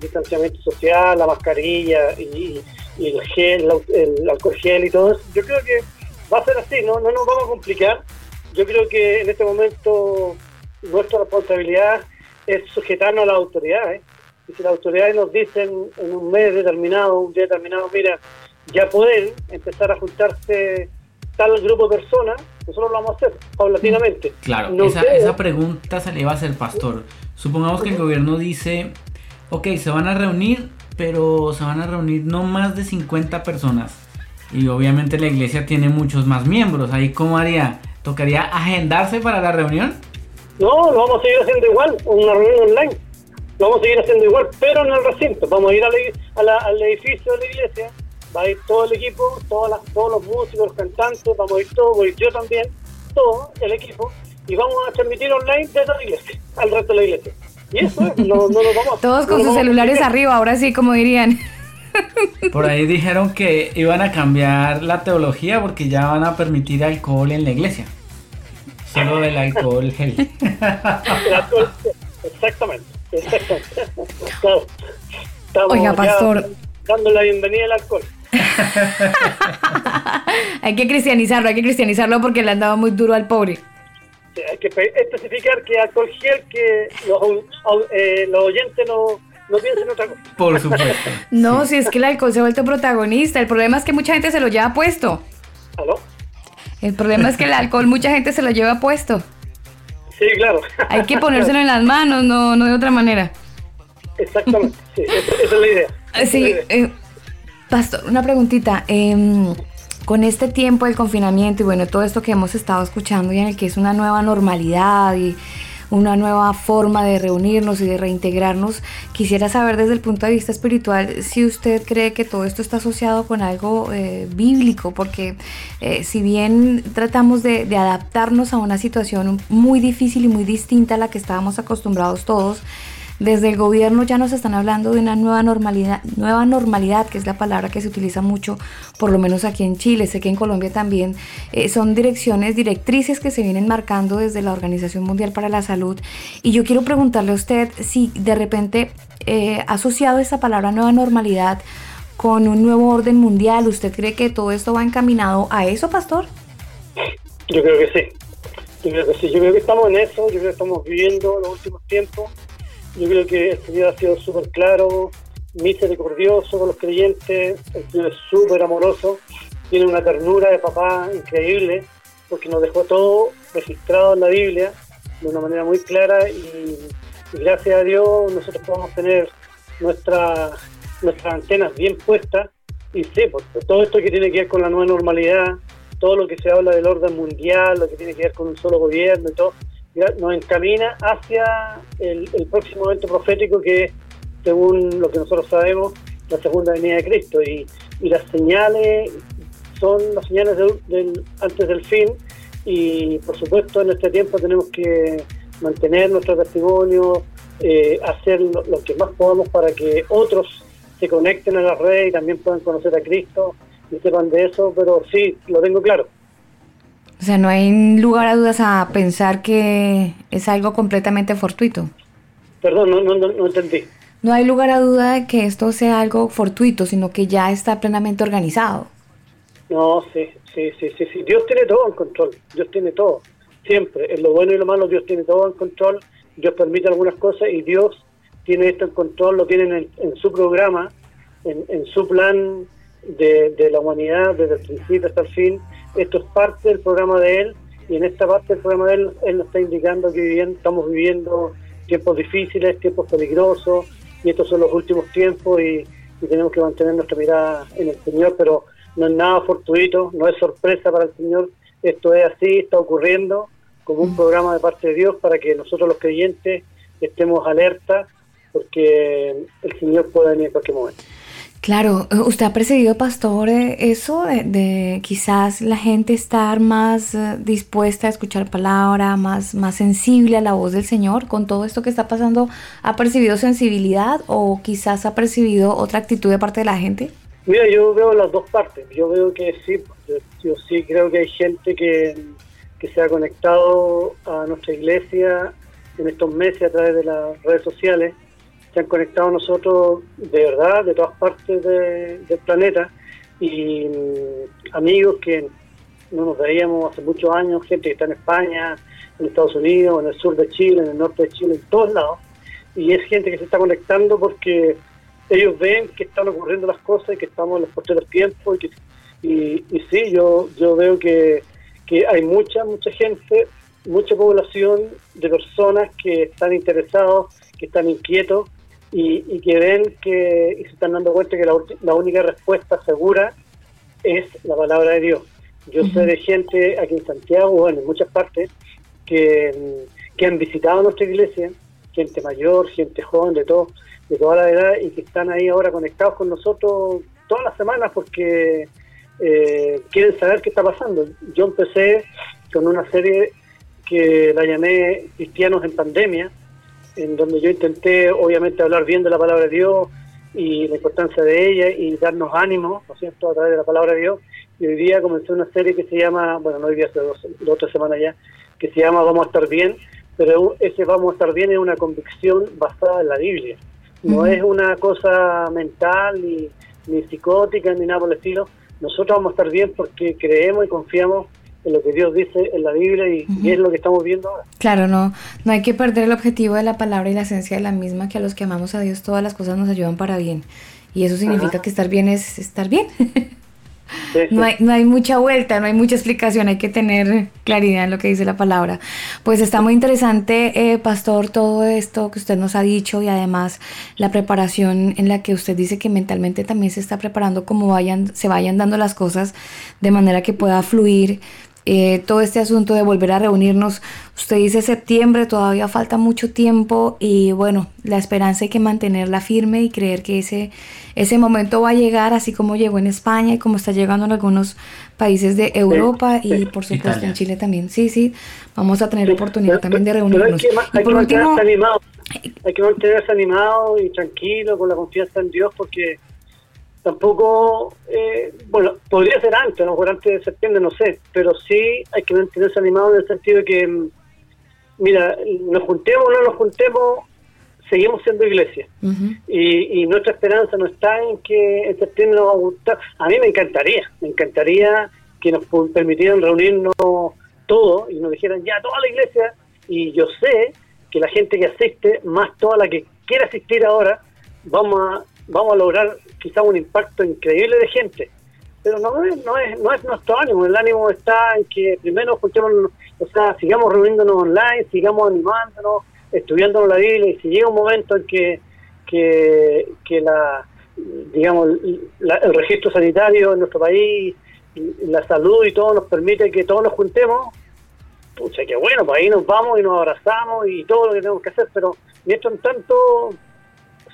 distanciamiento social, la mascarilla y, y el gel, el alcohol gel y todo eso. Yo creo que va a ser así, no, no nos vamos a complicar. Yo creo que en este momento nuestra responsabilidad es sujetarnos a las autoridades. Y si las autoridades nos dicen en un mes determinado, un día determinado, mira, ya pueden empezar a juntarse tal grupo de personas, nosotros lo vamos a hacer paulatinamente. Claro, No esa, esa pregunta se le iba a hacer, pastor. Supongamos que el gobierno dice, ok, se van a reunir, pero se van a reunir no más de 50 personas. Y obviamente la iglesia tiene muchos más miembros. Ahí, ¿cómo haría? ¿Tocaría agendarse para la reunión? No, lo vamos a seguir haciendo igual, una reunión online. Lo vamos a seguir haciendo igual, pero en el recinto. Vamos a ir a la- a la- al edificio de la iglesia, va a ir todo el equipo, todas las- todos los músicos, los cantantes, vamos a ir todos, voy yo también, todo el equipo, y vamos a transmitir online desde la iglesia, al resto de la iglesia. Y eso es, no, no nos vamos a- Todos con sus celulares arriba, ahora sí, como dirían. Por ahí dijeron que iban a cambiar la teología porque ya van a permitir alcohol en la iglesia. Solo el alcohol gel. El alcohol, exactamente, exactamente. Claro. Estamos Oiga, pastor. dando la bienvenida al alcohol. hay que cristianizarlo, hay que cristianizarlo porque le han dado muy duro al pobre. Sí, hay que pe- especificar que alcohol gel, que los, eh, los oyentes no, no piensen otra cosa. Por supuesto. No, si es que el alcohol se ha vuelto protagonista. El problema es que mucha gente se lo lleva puesto. ¿Aló? El problema es que el alcohol mucha gente se lo lleva puesto. Sí, claro. Hay que ponérselo en las manos, no, no de otra manera. Exactamente, sí, esa, esa es la idea. Esa es la Sí, idea. eh, Pastor, una preguntita. em, con este tiempo del confinamiento y bueno, todo esto que hemos estado escuchando y en el que es una nueva normalidad y una nueva forma de reunirnos y de reintegrarnos, quisiera saber desde el punto de vista espiritual si usted cree que todo esto está asociado con algo eh, bíblico, porque eh, si bien tratamos de, de adaptarnos a una situación muy difícil y muy distinta a la que estábamos acostumbrados todos, desde el gobierno ya nos están hablando de una nueva normalidad, nueva normalidad, que es la palabra que se utiliza mucho, por lo menos aquí en Chile, sé que en Colombia también, eh, son direcciones, directrices que se vienen marcando desde la Organización Mundial para la Salud. Y yo quiero preguntarle a usted si de repente eh, asociado esa palabra nueva normalidad con un nuevo orden mundial. ¿Usted cree que todo esto va encaminado a eso, pastor? Yo creo que sí. Yo creo que sí. Yo creo que estamos en eso. Yo creo que estamos viviendo los últimos tiempos. Yo creo que el Señor ha sido súper claro, misericordioso con los creyentes. El Señor es súper amoroso. Tiene una ternura de papá increíble porque nos dejó todo registrado en la Biblia de una manera muy clara y, gracias a Dios nosotros podemos tener nuestra, nuestras antenas bien puestas y sí, pues, todo esto que tiene que ver con la nueva normalidad, todo lo que se habla del orden mundial, lo que tiene que ver con un solo gobierno y todo, nos encamina hacia el, próximo evento profético que es, según lo que nosotros sabemos, la segunda venida de Cristo. Y, y las señales son las señales del- del- antes del fin y por supuesto en este tiempo tenemos que mantener nuestro testimonio, eh, hacer lo que más podamos para que otros se conecten a la red y también puedan conocer a Cristo y sepan de eso, pero sí, lo tengo claro. O sea, no hay lugar a dudas a pensar que es algo completamente fortuito. Perdón, no, no, no, entendí. No hay lugar a duda de que esto sea algo fortuito, sino que ya está plenamente organizado. No, sí, sí, sí, sí, sí. Dios tiene todo en control. Dios tiene todo. Siempre. En lo bueno y lo malo, Dios tiene todo en control. Dios permite algunas cosas y Dios tiene esto en control, lo tiene en, en su programa, en, en su plan de, de la humanidad desde el principio hasta el fin. Esto es parte del programa de Él y en esta parte del programa de Él, Él nos está indicando que viviendo, estamos viviendo tiempos difíciles, tiempos peligrosos y estos son los últimos tiempos y, y tenemos que mantener nuestra mirada en el Señor, pero no es nada fortuito, no es sorpresa para el Señor, esto es así, está ocurriendo como un programa de parte de Dios para que nosotros los creyentes estemos alerta porque el Señor puede venir en cualquier momento. Claro, eh, usted ha percibido, pastor, eh, eso de, quizás la gente estar más eh, dispuesta a escuchar palabra, más, más sensible a la voz del Señor con todo esto que está pasando. ¿Ha percibido sensibilidad o quizás ha percibido otra actitud de parte de la gente? Mira, yo veo las dos partes. Yo veo que sí, yo, yo sí creo que hay gente que, que se ha conectado a nuestra iglesia en estos meses a través de las redes sociales. Se han conectado nosotros de verdad, de todas partes de- del planeta. Y mm, amigos que no nos veíamos hace muchos años, gente que está en España, en Estados Unidos, en el sur de Chile, en el norte de Chile, en todos lados. Y es gente que se está conectando porque ellos ven que están ocurriendo las cosas y que estamos en los posteriores tiempos. Y, que, y sí, yo, yo veo que, que hay mucha, mucha gente, mucha población de personas que están interesados, que están inquietos y, y que ven que y se están dando cuenta que la, la única respuesta segura es la palabra de Dios. Yo sé de gente aquí en Santiago, bueno, en muchas partes, que, mm, que han visitado nuestra iglesia, gente mayor, gente joven, de todo, de toda la edad, y que están ahí ahora conectados con nosotros todas las semanas porque eh, quieren saber qué está pasando. Yo empecé con una serie que la llamé Cristianos en Pandemia, en donde yo intenté obviamente hablar bien de la palabra de Dios y la importancia de ella y darnos ánimo, ¿no es cierto?, a través de la palabra de Dios. Y hoy día comencé una serie que se llama, bueno, no hoy día, hace dos, dos tres semanas ya, que se llama Vamos a estar bien, pero ese Vamos a estar bien es una convicción basada en la Biblia. No es una cosa mental, ni, ni psicótica, ni nada por el estilo. Nosotros vamos a estar bien porque creemos y confiamos en lo que Dios dice en la Biblia y, y es lo que estamos viendo ahora. Claro, no, no hay que perder el objetivo de la palabra y la esencia de la misma, que a los que amamos a Dios todas las cosas nos ayudan para bien. Y eso significa Ajá. que estar bien es estar bien. No hay, no hay mucha vuelta, no hay mucha explicación, hay que tener claridad en lo que dice la palabra. Pues está muy interesante, eh, Pastor, todo esto que usted nos ha dicho y además la preparación en la que usted dice que mentalmente también se está preparando como vayan, se vayan dando las cosas de manera que pueda fluir. Eh, todo este asunto de volver a reunirnos, usted dice septiembre, todavía falta mucho tiempo y bueno, la esperanza hay que mantenerla firme y creer que ese, ese momento va a llegar así como llegó en España y como está llegando en algunos países de Europa y por supuesto Italia. en Chile también. Sí, sí, vamos a tener oportunidad también de Pero hay reunirnos. que, ma- Y hay por que último, mantenerse animado. Hay que mantenerse animado y tranquilo, con la confianza en Dios, porque tampoco, eh, bueno, podría ser antes, a lo mejor antes de septiembre, no sé, pero sí hay que mantenerse animado en el sentido de que, mm, mira, nos juntemos o no nos juntemos, seguimos siendo iglesia. Y, y nuestra esperanza no está en que en septiembre nos va a gustar. A mí me encantaría, me encantaría que nos permitieran reunirnos todos y nos dijeran ya toda la iglesia. Y yo sé que la gente que asiste, más toda la que quiera asistir ahora, vamos a, vamos a lograr quizá un impacto increíble de gente. Pero no es, no es, no es nuestro ánimo, el ánimo está en que primero juntemos, o sea, sigamos reuniéndonos online, sigamos animándonos, estudiando la Biblia y si llega un momento en que, que, que la, digamos, el registro sanitario en nuestro país, la salud y todo nos permite que todos nos juntemos, pucha, qué bueno, pues ahí nos vamos y nos abrazamos y todo lo que tenemos que hacer, pero mientras tanto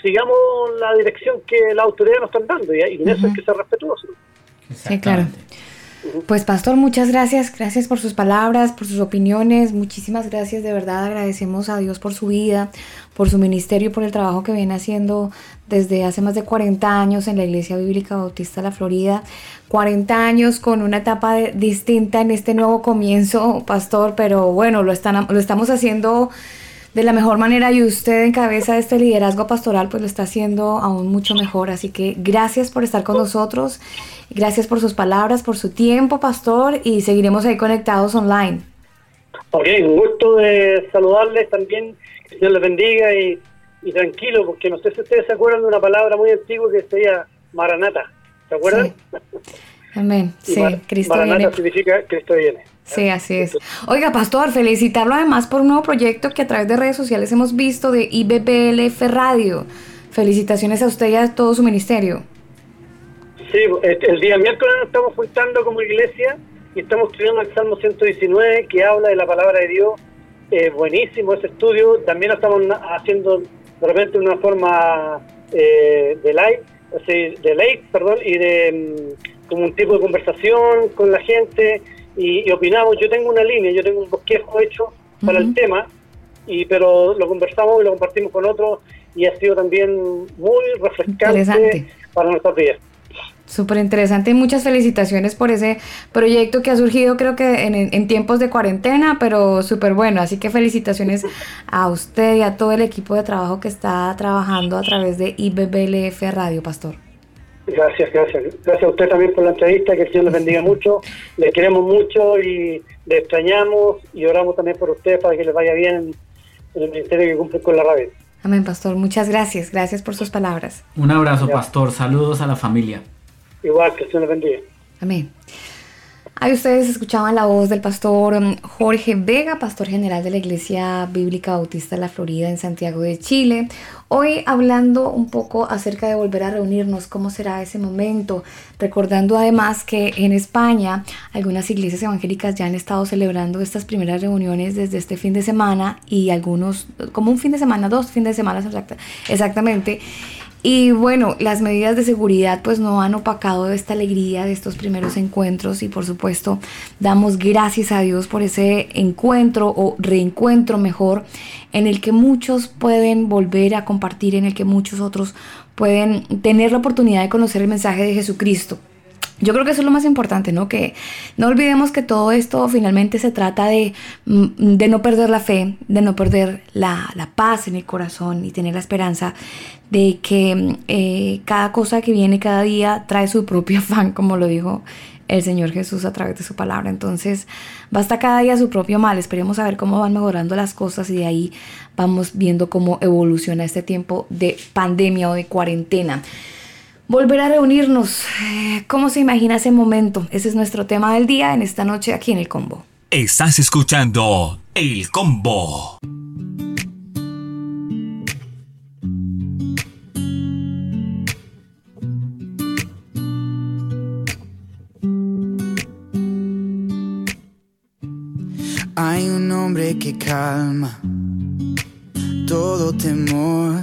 sigamos la dirección que la autoridad nos están dando y, y en eso hay que ser respetuosos. sí, claro. Pues pastor, muchas gracias, gracias por sus palabras, por sus opiniones, muchísimas gracias, de verdad agradecemos a Dios por su vida, por su ministerio y por el trabajo que viene haciendo desde hace más de 40 años en la Iglesia Bíblica Bautista de la Florida. 40 años con una etapa de- distinta en este nuevo comienzo, pastor, pero bueno, lo, están, lo estamos haciendo de la mejor manera y usted en cabeza de este liderazgo pastoral pues lo está haciendo aún mucho mejor. Así que gracias por estar con nosotros, gracias por sus palabras, por su tiempo, pastor, y seguiremos ahí conectados online. Ok, un gusto de saludarles también, que Dios les bendiga y, y tranquilo, porque no sé si ustedes se acuerdan de una palabra muy antigua que sería Maranata, ¿se acuerdan? Amén. Sí, Cristo Maranata viene. significa Cristo viene. Sí, así es. Oiga, pastor, felicitarlo además por un nuevo proyecto que a través de redes sociales hemos visto de IBBLF Radio. Felicitaciones a usted y a todo su ministerio. Sí, el, día miércoles nos estamos juntando como iglesia y estamos estudiando el Salmo 119 que habla de la palabra de Dios. Eh, buenísimo ese estudio. También lo estamos haciendo de repente de una forma eh, de live, de late, perdón, y de mm, como un tipo de conversación con la gente y, y opinamos. Yo tengo una línea, yo tengo un bosquejo hecho para el tema, y pero lo conversamos y lo compartimos con otros y ha sido también muy refrescante para nuestros días. Súper interesante y muchas felicitaciones por ese proyecto que ha surgido creo que en, en tiempos de cuarentena, pero súper bueno. Así que felicitaciones a usted y a todo el equipo de trabajo que está trabajando a través de IBBLF Radio, Pastor. Gracias, gracias. Gracias a usted también por la entrevista, que el Señor les bendiga mucho. Les queremos mucho y les extrañamos y oramos también por ustedes para que les vaya bien en el ministerio que cumplen con la radio. Amén, Pastor. Muchas gracias. Gracias por sus palabras. Un abrazo, pastor. Saludos a la familia. Igual, que el Señor les bendiga. Amén. Ahí ustedes escuchaban la voz del pastor um, Jorge Vega, pastor general de la Iglesia Bíblica Bautista de la Florida en Santiago de Chile. Hoy hablando un poco acerca de volver a reunirnos, cómo será ese momento, recordando además que en España algunas iglesias evangélicas ya han estado celebrando estas primeras reuniones desde este fin de semana y algunos, como un fin de semana, dos fines de semana exacta- exactamente. Y bueno, las medidas de seguridad pues no han opacado esta alegría de estos primeros encuentros y por supuesto damos gracias a Dios por ese encuentro o reencuentro mejor en el que muchos pueden volver a compartir, en el que muchos otros pueden tener la oportunidad de conocer el mensaje de Jesucristo. Yo creo que eso es lo más importante, ¿no? Que no olvidemos que todo esto finalmente se trata de, mm, de no perder la fe, de no perder la, la paz en el corazón y tener la esperanza de que mm, eh, cada cosa que viene cada día trae su propio afán, como lo dijo el Señor Jesús a través de su palabra. Entonces, basta cada día su propio mal. Esperemos a ver cómo van mejorando las cosas y de ahí vamos viendo cómo evoluciona este tiempo de pandemia o de cuarentena. Volver a reunirnos. eh, ¿Cómo se imagina ese momento? Ese es nuestro tema del día en esta noche aquí en el combo. Estás escuchando El Combo. Hay un hombre que calma todo temor,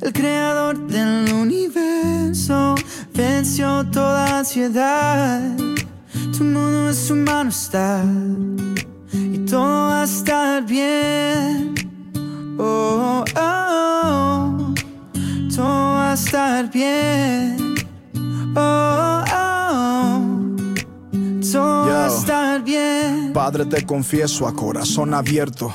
El creador del universo venció toda ansiedad. Tu mundo en su mano está. Y todo va a estar bien. Oh, oh, oh. Todo va a estar bien. Oh, oh, oh. Todo va a estar bien. Padre, te confieso a corazón abierto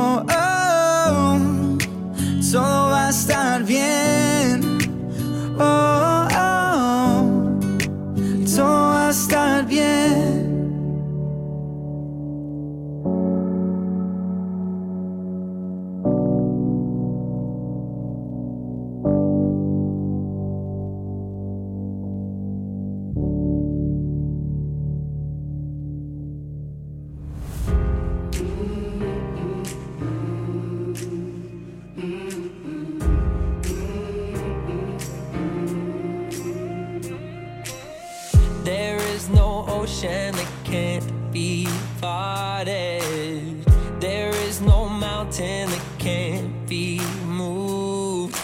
There is no mountain that can't be moved.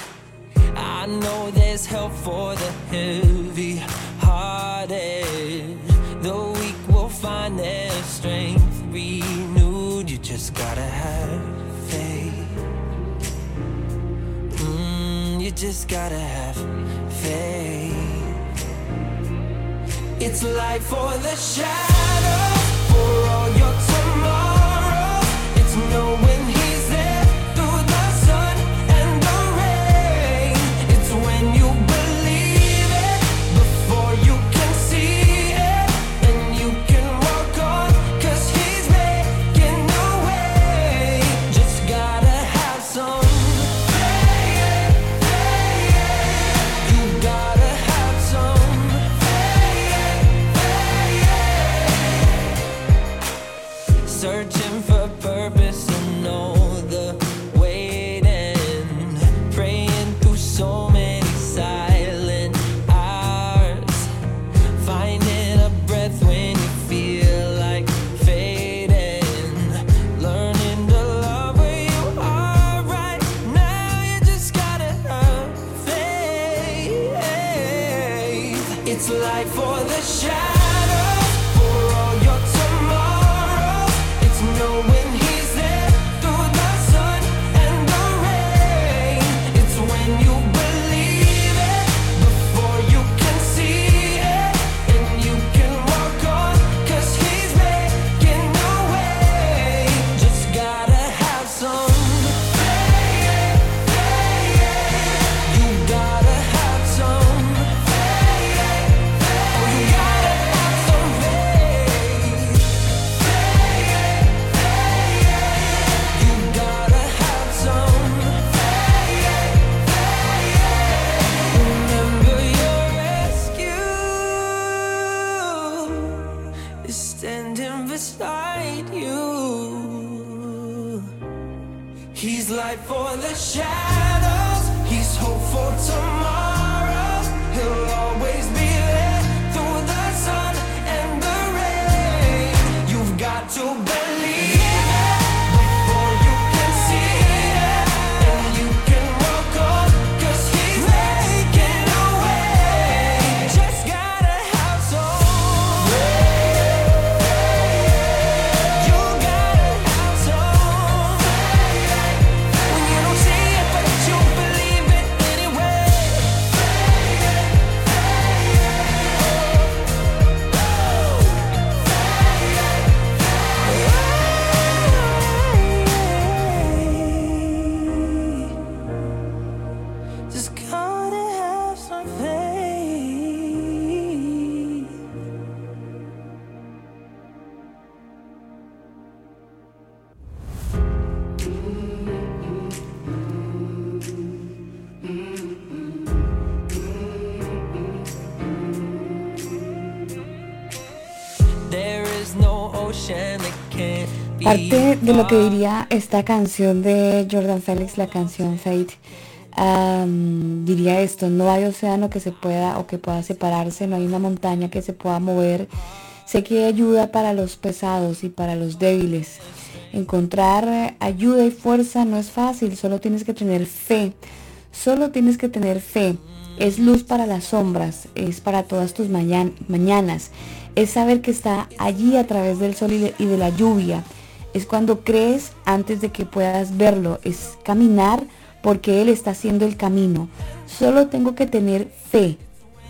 I know there's help for the heavy hearted. The weak will find their strength renewed. You just gotta have faith. Mm, you just gotta have faith. It's life for the shadow, for all your lo que diría esta canción de Jordan Felix, la canción Fate, diría esto, no hay océano que se pueda o que pueda separarse, no hay una montaña que se pueda mover. Sé que hay ayuda para los pesados y para los débiles. Encontrar ayuda y fuerza no es fácil, solo tienes que tener fe. Solo tienes que tener fe. Es luz para las sombras, es para todas tus mañan- mañanas. Es saber que está allí a través del sol y de, y de la lluvia. Es cuando crees antes de que puedas verlo. Es caminar porque Él está haciendo el camino. Solo tengo que tener fe,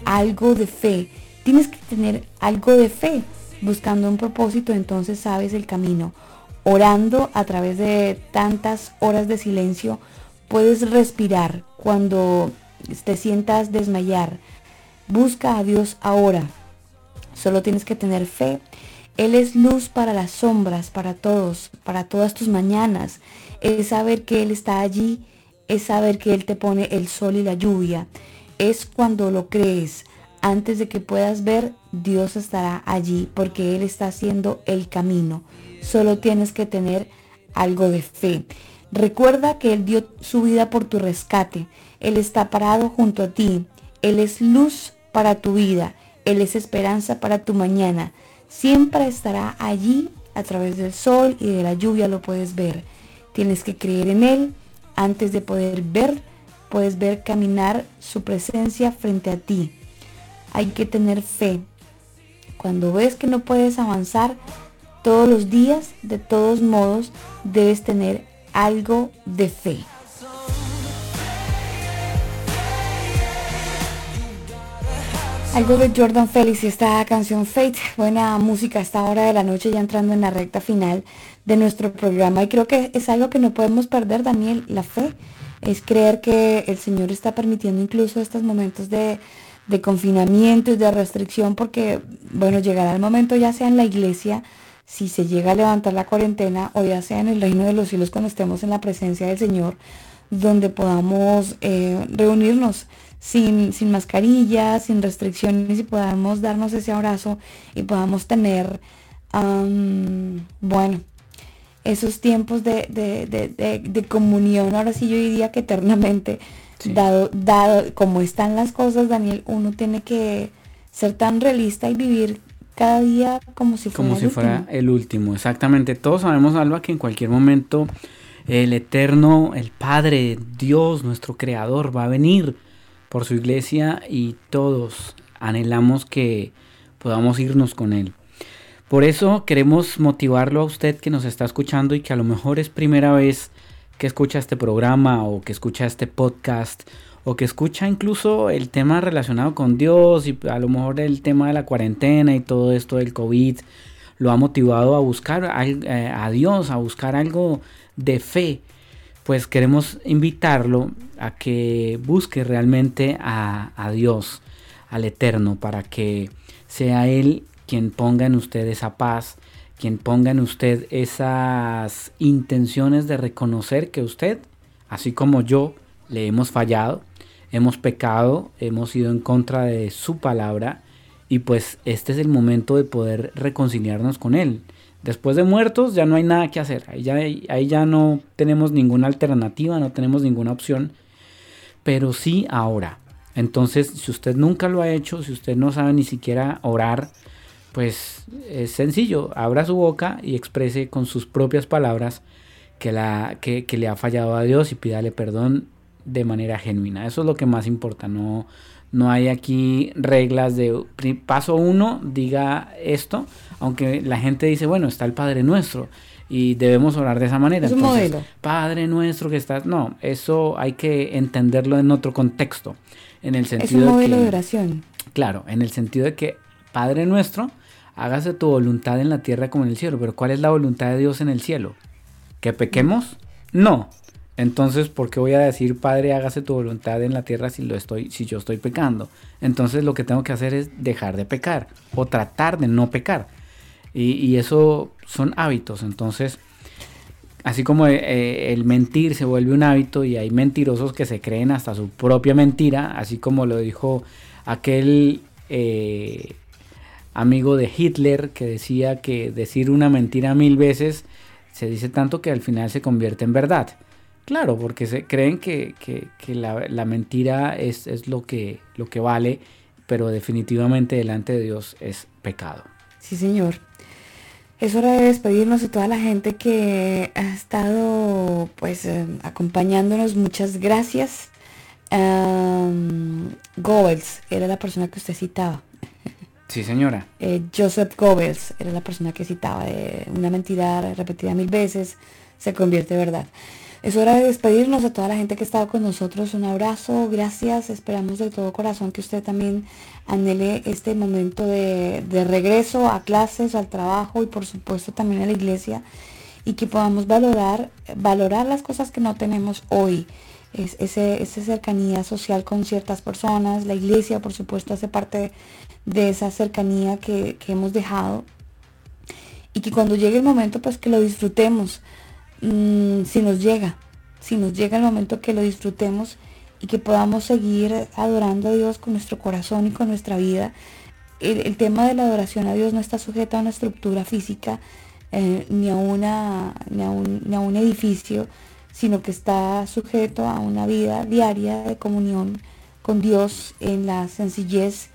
algo de fe. Tienes que tener algo de fe. Buscando un propósito, entonces sabes el camino. Orando a través de tantas horas de silencio, puedes respirar cuando te sientas desmayar. Busca a Dios ahora. Solo tienes que tener fe. Él es luz para las sombras, para todos, para todas tus mañanas. Es saber que Él está allí. Es saber que Él te pone el sol y la lluvia. Es cuando lo crees. Antes de que puedas ver, Dios estará allí porque Él está haciendo el camino. Solo tienes que tener algo de fe. Recuerda que Él dio su vida por tu rescate. Él está parado junto a ti. Él es luz para tu vida. Él es esperanza para tu mañana. Siempre estará allí a través del sol y de la lluvia lo puedes ver. Tienes que creer en Él antes de poder ver. Puedes ver caminar su presencia frente a ti. Hay que tener fe. Cuando ves que no puedes avanzar todos los días, de todos modos, debes tener algo de fe. Algo de Jordan Felix y esta canción Fate, buena música a esta hora de la noche ya entrando en la recta final de nuestro programa y creo que es algo que no podemos perder, Daniel, la fe. Es creer que el Señor está permitiendo incluso estos momentos de, de confinamiento y de restricción porque, bueno, llegará el momento ya sea en la iglesia, si se llega a levantar la cuarentena o ya sea en el reino de los cielos cuando estemos en la presencia del Señor, donde podamos eh, reunirnos sin, sin mascarilla, sin restricciones y podamos darnos ese abrazo y podamos tener, am, bueno, esos tiempos de, de- de- de- de comunión, ahora sí yo diría que eternamente, dado, dado como están las cosas, Daniel, uno tiene que ser tan realista y vivir cada día como si fuera Como el si fuera el último, exactamente. Todos sabemos, Alba, que en cualquier momento el Eterno, el Padre, Dios, nuestro Creador, va a venir por su iglesia y todos anhelamos que podamos irnos con Él. Por eso queremos motivarlo a usted que nos está escuchando y que a lo mejor es primera vez que escucha este programa o que escucha este podcast o que escucha incluso el tema relacionado con Dios y a lo mejor el tema de la cuarentena y todo esto del COVID lo ha motivado a buscar al- eh, a Dios, a buscar algo de fe. Pues queremos invitarlo a que busque realmente a, Dios, al Eterno, para que sea Él quien ponga en usted esa paz, quien ponga en usted esas intenciones de reconocer que usted, así como yo, le hemos fallado, hemos pecado, hemos ido en contra de su palabra y pues este es el momento de poder reconciliarnos con Él. Después de muertos ya no hay nada que hacer, ahí ya, ahí ya no tenemos ninguna alternativa, no tenemos ninguna opción, pero sí ahora. Entonces, si usted nunca lo ha hecho, si usted no sabe ni siquiera orar, pues es sencillo, abra su boca y exprese con sus propias palabras que, la, que, que le ha fallado a Dios y pídale perdón de manera genuina. Eso es lo que más importa, no, no hay aquí reglas de paso uno, diga esto, aunque la gente dice, bueno, está el Padre Nuestro y debemos orar de esa manera. Es un Entonces, modelo. Padre Nuestro que estás, no, eso hay que entenderlo en otro contexto, en el Es sentido un de modelo que- de oración. Claro, en el sentido de que, Padre nuestro, hágase tu voluntad en la tierra como en el cielo. Pero ¿cuál es la voluntad de Dios en el cielo? ¿Que pequemos? No. Entonces, ¿por qué voy a decir, Padre, hágase tu voluntad en la tierra si lo estoy, si yo estoy pecando? Entonces, lo que tengo que hacer es dejar de pecar o tratar de no pecar. Y, eso son hábitos. Entonces, así como eh, el mentir se vuelve un hábito y hay mentirosos que se creen hasta su propia mentira, así como lo dijo aquel eh, amigo de Hitler que decía que decir una mentira mil veces se dice tanto que al final se convierte en verdad. Claro, porque se creen que, que- que la, la mentira es, es lo, que, lo que vale, pero definitivamente delante de Dios es pecado. Sí, señor. Es hora de despedirnos de toda la gente que ha estado pues eh, acompañándonos. Muchas gracias. Um, Goebbels era la persona que usted citaba. Sí, señora. Eh, Joseph Goebbels era la persona que citaba. de una mentira repetida mil veces se convierte en verdad. Es hora de despedirnos de toda la gente que ha estado con nosotros. Un abrazo, gracias. Esperamos de todo corazón que usted también anhele este momento de, de regreso a clases, al trabajo y por supuesto también a la iglesia y que podamos valorar, valorar las cosas que no tenemos hoy. Es, ese, esa cercanía social con ciertas personas, la iglesia por supuesto hace parte de esa cercanía que, que hemos dejado y que cuando llegue el momento pues que lo disfrutemos mm, si nos llega si nos llega el momento que lo disfrutemos y que podamos seguir adorando a Dios con nuestro corazón y con nuestra vida el, tema de la adoración a Dios no está sujeto a una estructura física eh, ni a una ni a un edificio sino que está sujeto a una vida diaria de comunión con Dios en la sencillez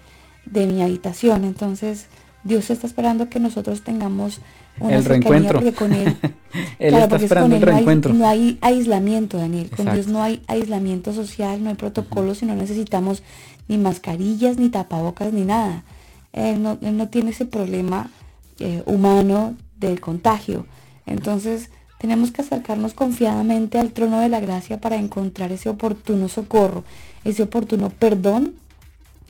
de mi habitación. Entonces, Dios está esperando que nosotros tengamos una El reencuentro. con Él, Él claro, está porque es esperando con el Él no hay- reencuentro. No hay, aislamiento, Daniel. Con Exacto. Dios no hay aislamiento social, no hay protocolos y no necesitamos ni mascarillas, ni tapabocas, ni nada. Él no, él no tiene ese problema eh, humano del contagio. Entonces, tenemos que acercarnos confiadamente al trono de la gracia para encontrar ese oportuno socorro, ese oportuno perdón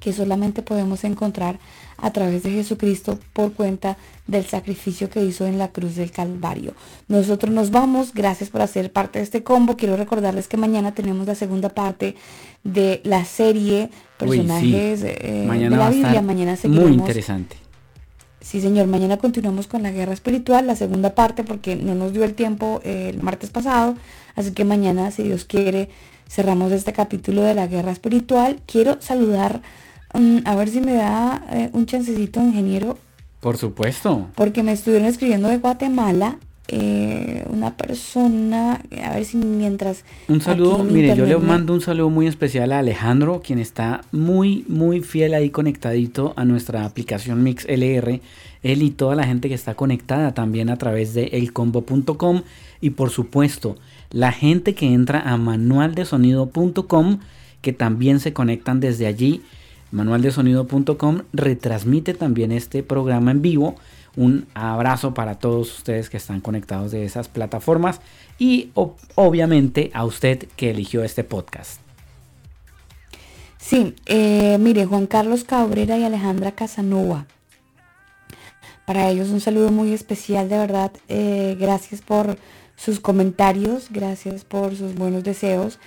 que solamente podemos encontrar a través de Jesucristo por cuenta del sacrificio que hizo en la cruz del Calvario. Nosotros nos vamos, gracias por hacer parte de este combo. Quiero recordarles que mañana tenemos la segunda parte de la serie Uy, sí. personajes eh, Mañana de la Biblia. Mañana muy seguiremos interesante. Sí, señor. Mañana continuamos con la guerra espiritual, la segunda parte, porque no nos dio el tiempo eh, el martes pasado. Así que mañana, si Dios quiere, cerramos este capítulo de la guerra espiritual. Quiero saludar, mm, a ver si me da eh, un chancecito, ingeniero, Por supuesto. porque me estuvieron escribiendo de Guatemala. eh, una persona, a ver si mientras... Un saludo, mire, yo le mando un saludo muy especial a Alejandro, quien está muy, muy fiel ahí conectadito a nuestra aplicación Mix LR. Él y toda la gente que está conectada también a través de elcombo.com y por supuesto la gente que entra a manualdesonido.com que también se conectan desde allí. Manualdesonido.com retransmite también este programa en vivo. Un abrazo para todos ustedes que están conectados de esas plataformas y obviamente a usted que eligió este podcast. Sí, eh, mire, Juan Carlos Cabrera y Alejandra Casanova. Para ellos un saludo muy especial, de verdad. eh, gracias por sus comentarios, gracias por sus buenos deseos.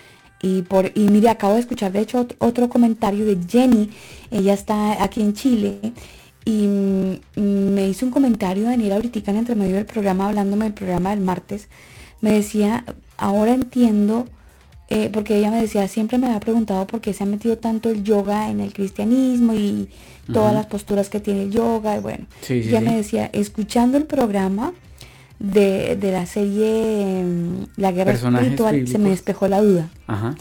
Y por y mire, acabo de escuchar de hecho ot- otro comentario de Jenny. Ella está aquí en Chile y mm, me hizo un comentario Daniel ahorita en entre medio del programa, hablándome del programa del martes. Me decía, ahora entiendo eh, porque ella me decía, siempre me había preguntado por qué se ha metido tanto el yoga en el cristianismo y todas las posturas que tiene el yoga. Y bueno, Sí, sí, ella sí. me decía, escuchando el programa de, de la serie mm, La Guerra Personajes Espiritual, se me despejó la duda. Ajá.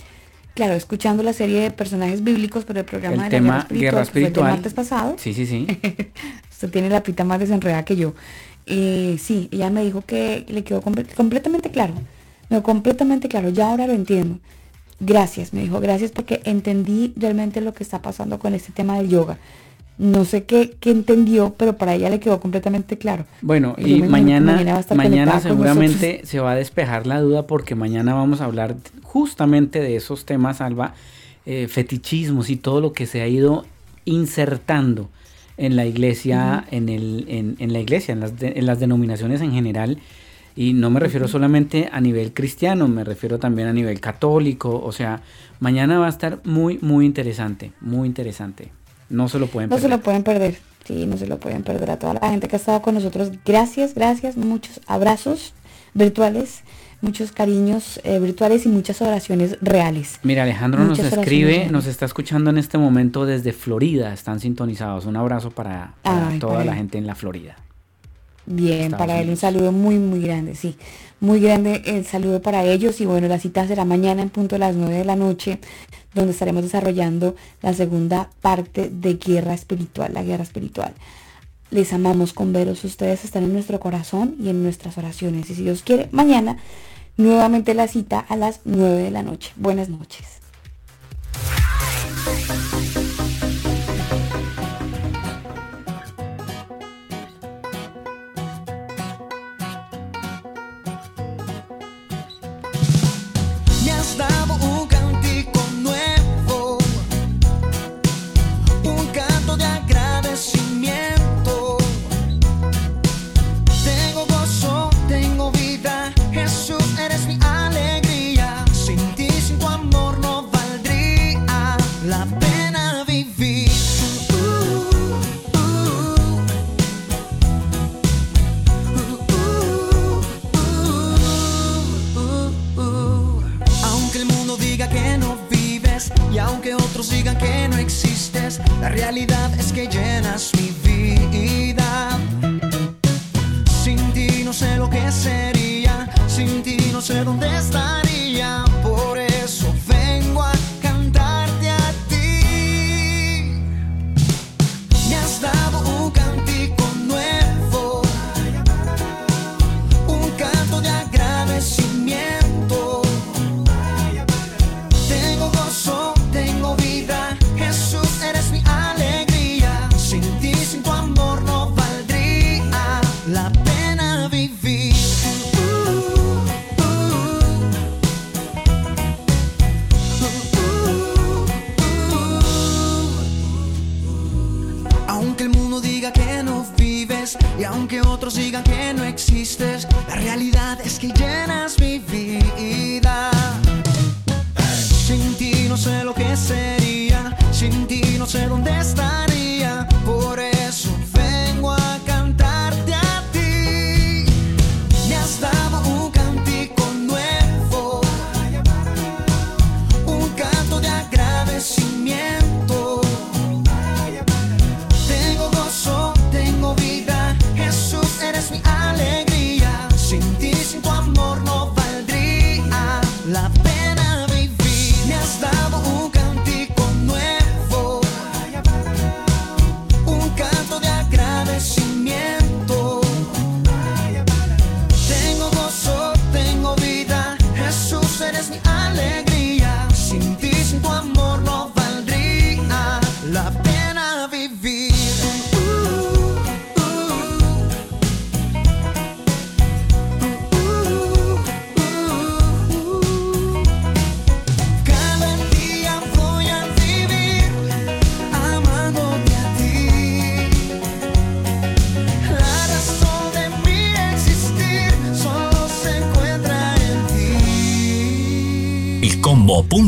Claro, escuchando la serie de personajes bíblicos, pero el programa El de la tema Guerra Espiritual, guerra que fue el del espiritual. martes pasado, Sí, sí, sí. Usted tiene la pita más desenredada que yo. Eh, sí, ella me dijo que le quedó comple- completamente claro. Quedó completamente claro. Ya ahora lo entiendo. Gracias, me dijo. Gracias porque entendí realmente lo que está pasando con este tema del yoga. No sé qué, qué entendió, pero para ella le quedó completamente claro. Bueno, y mañana, mañana seguramente se va a despejar la duda porque mañana vamos a hablar justamente de esos temas, Alba, eh, fetichismos y todo lo que se ha ido insertando en la iglesia, en, el, en, en la iglesia, en las, de- en las denominaciones en general. Y no me refiero solamente a nivel cristiano, me refiero también a nivel católico. O sea, mañana va a estar muy, muy interesante, muy interesante. No se lo pueden No se perder. lo pueden perder. Sí, no se lo pueden perder a toda la gente que ha estado con nosotros. Gracias, gracias, muchos abrazos virtuales. muchos cariños eh, virtuales y muchas oraciones reales. Mira, Alejandro nos Muchas escribe, nos está escuchando en este momento desde Florida, están sintonizados. Un abrazo para, para Ay, toda para la gente en la Florida. Bien, Estados para él un Unidos. saludo muy, muy grande, sí. Muy grande el saludo para ellos y bueno, la cita será mañana en punto a las 9 de la noche, donde estaremos desarrollando la segunda parte de Guerra Espiritual, la Guerra Espiritual. Les amamos con veros, ustedes están en nuestro corazón y en nuestras oraciones. Y si Dios quiere, mañana nuevamente la cita a las 9 de la noche. Buenas noches.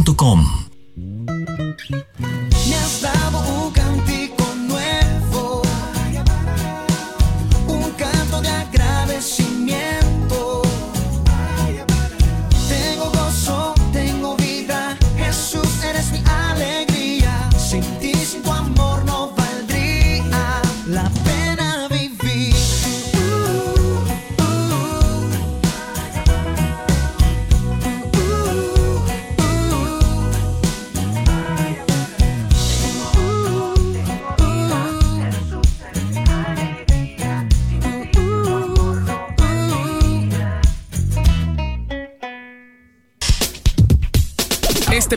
Elcombo.com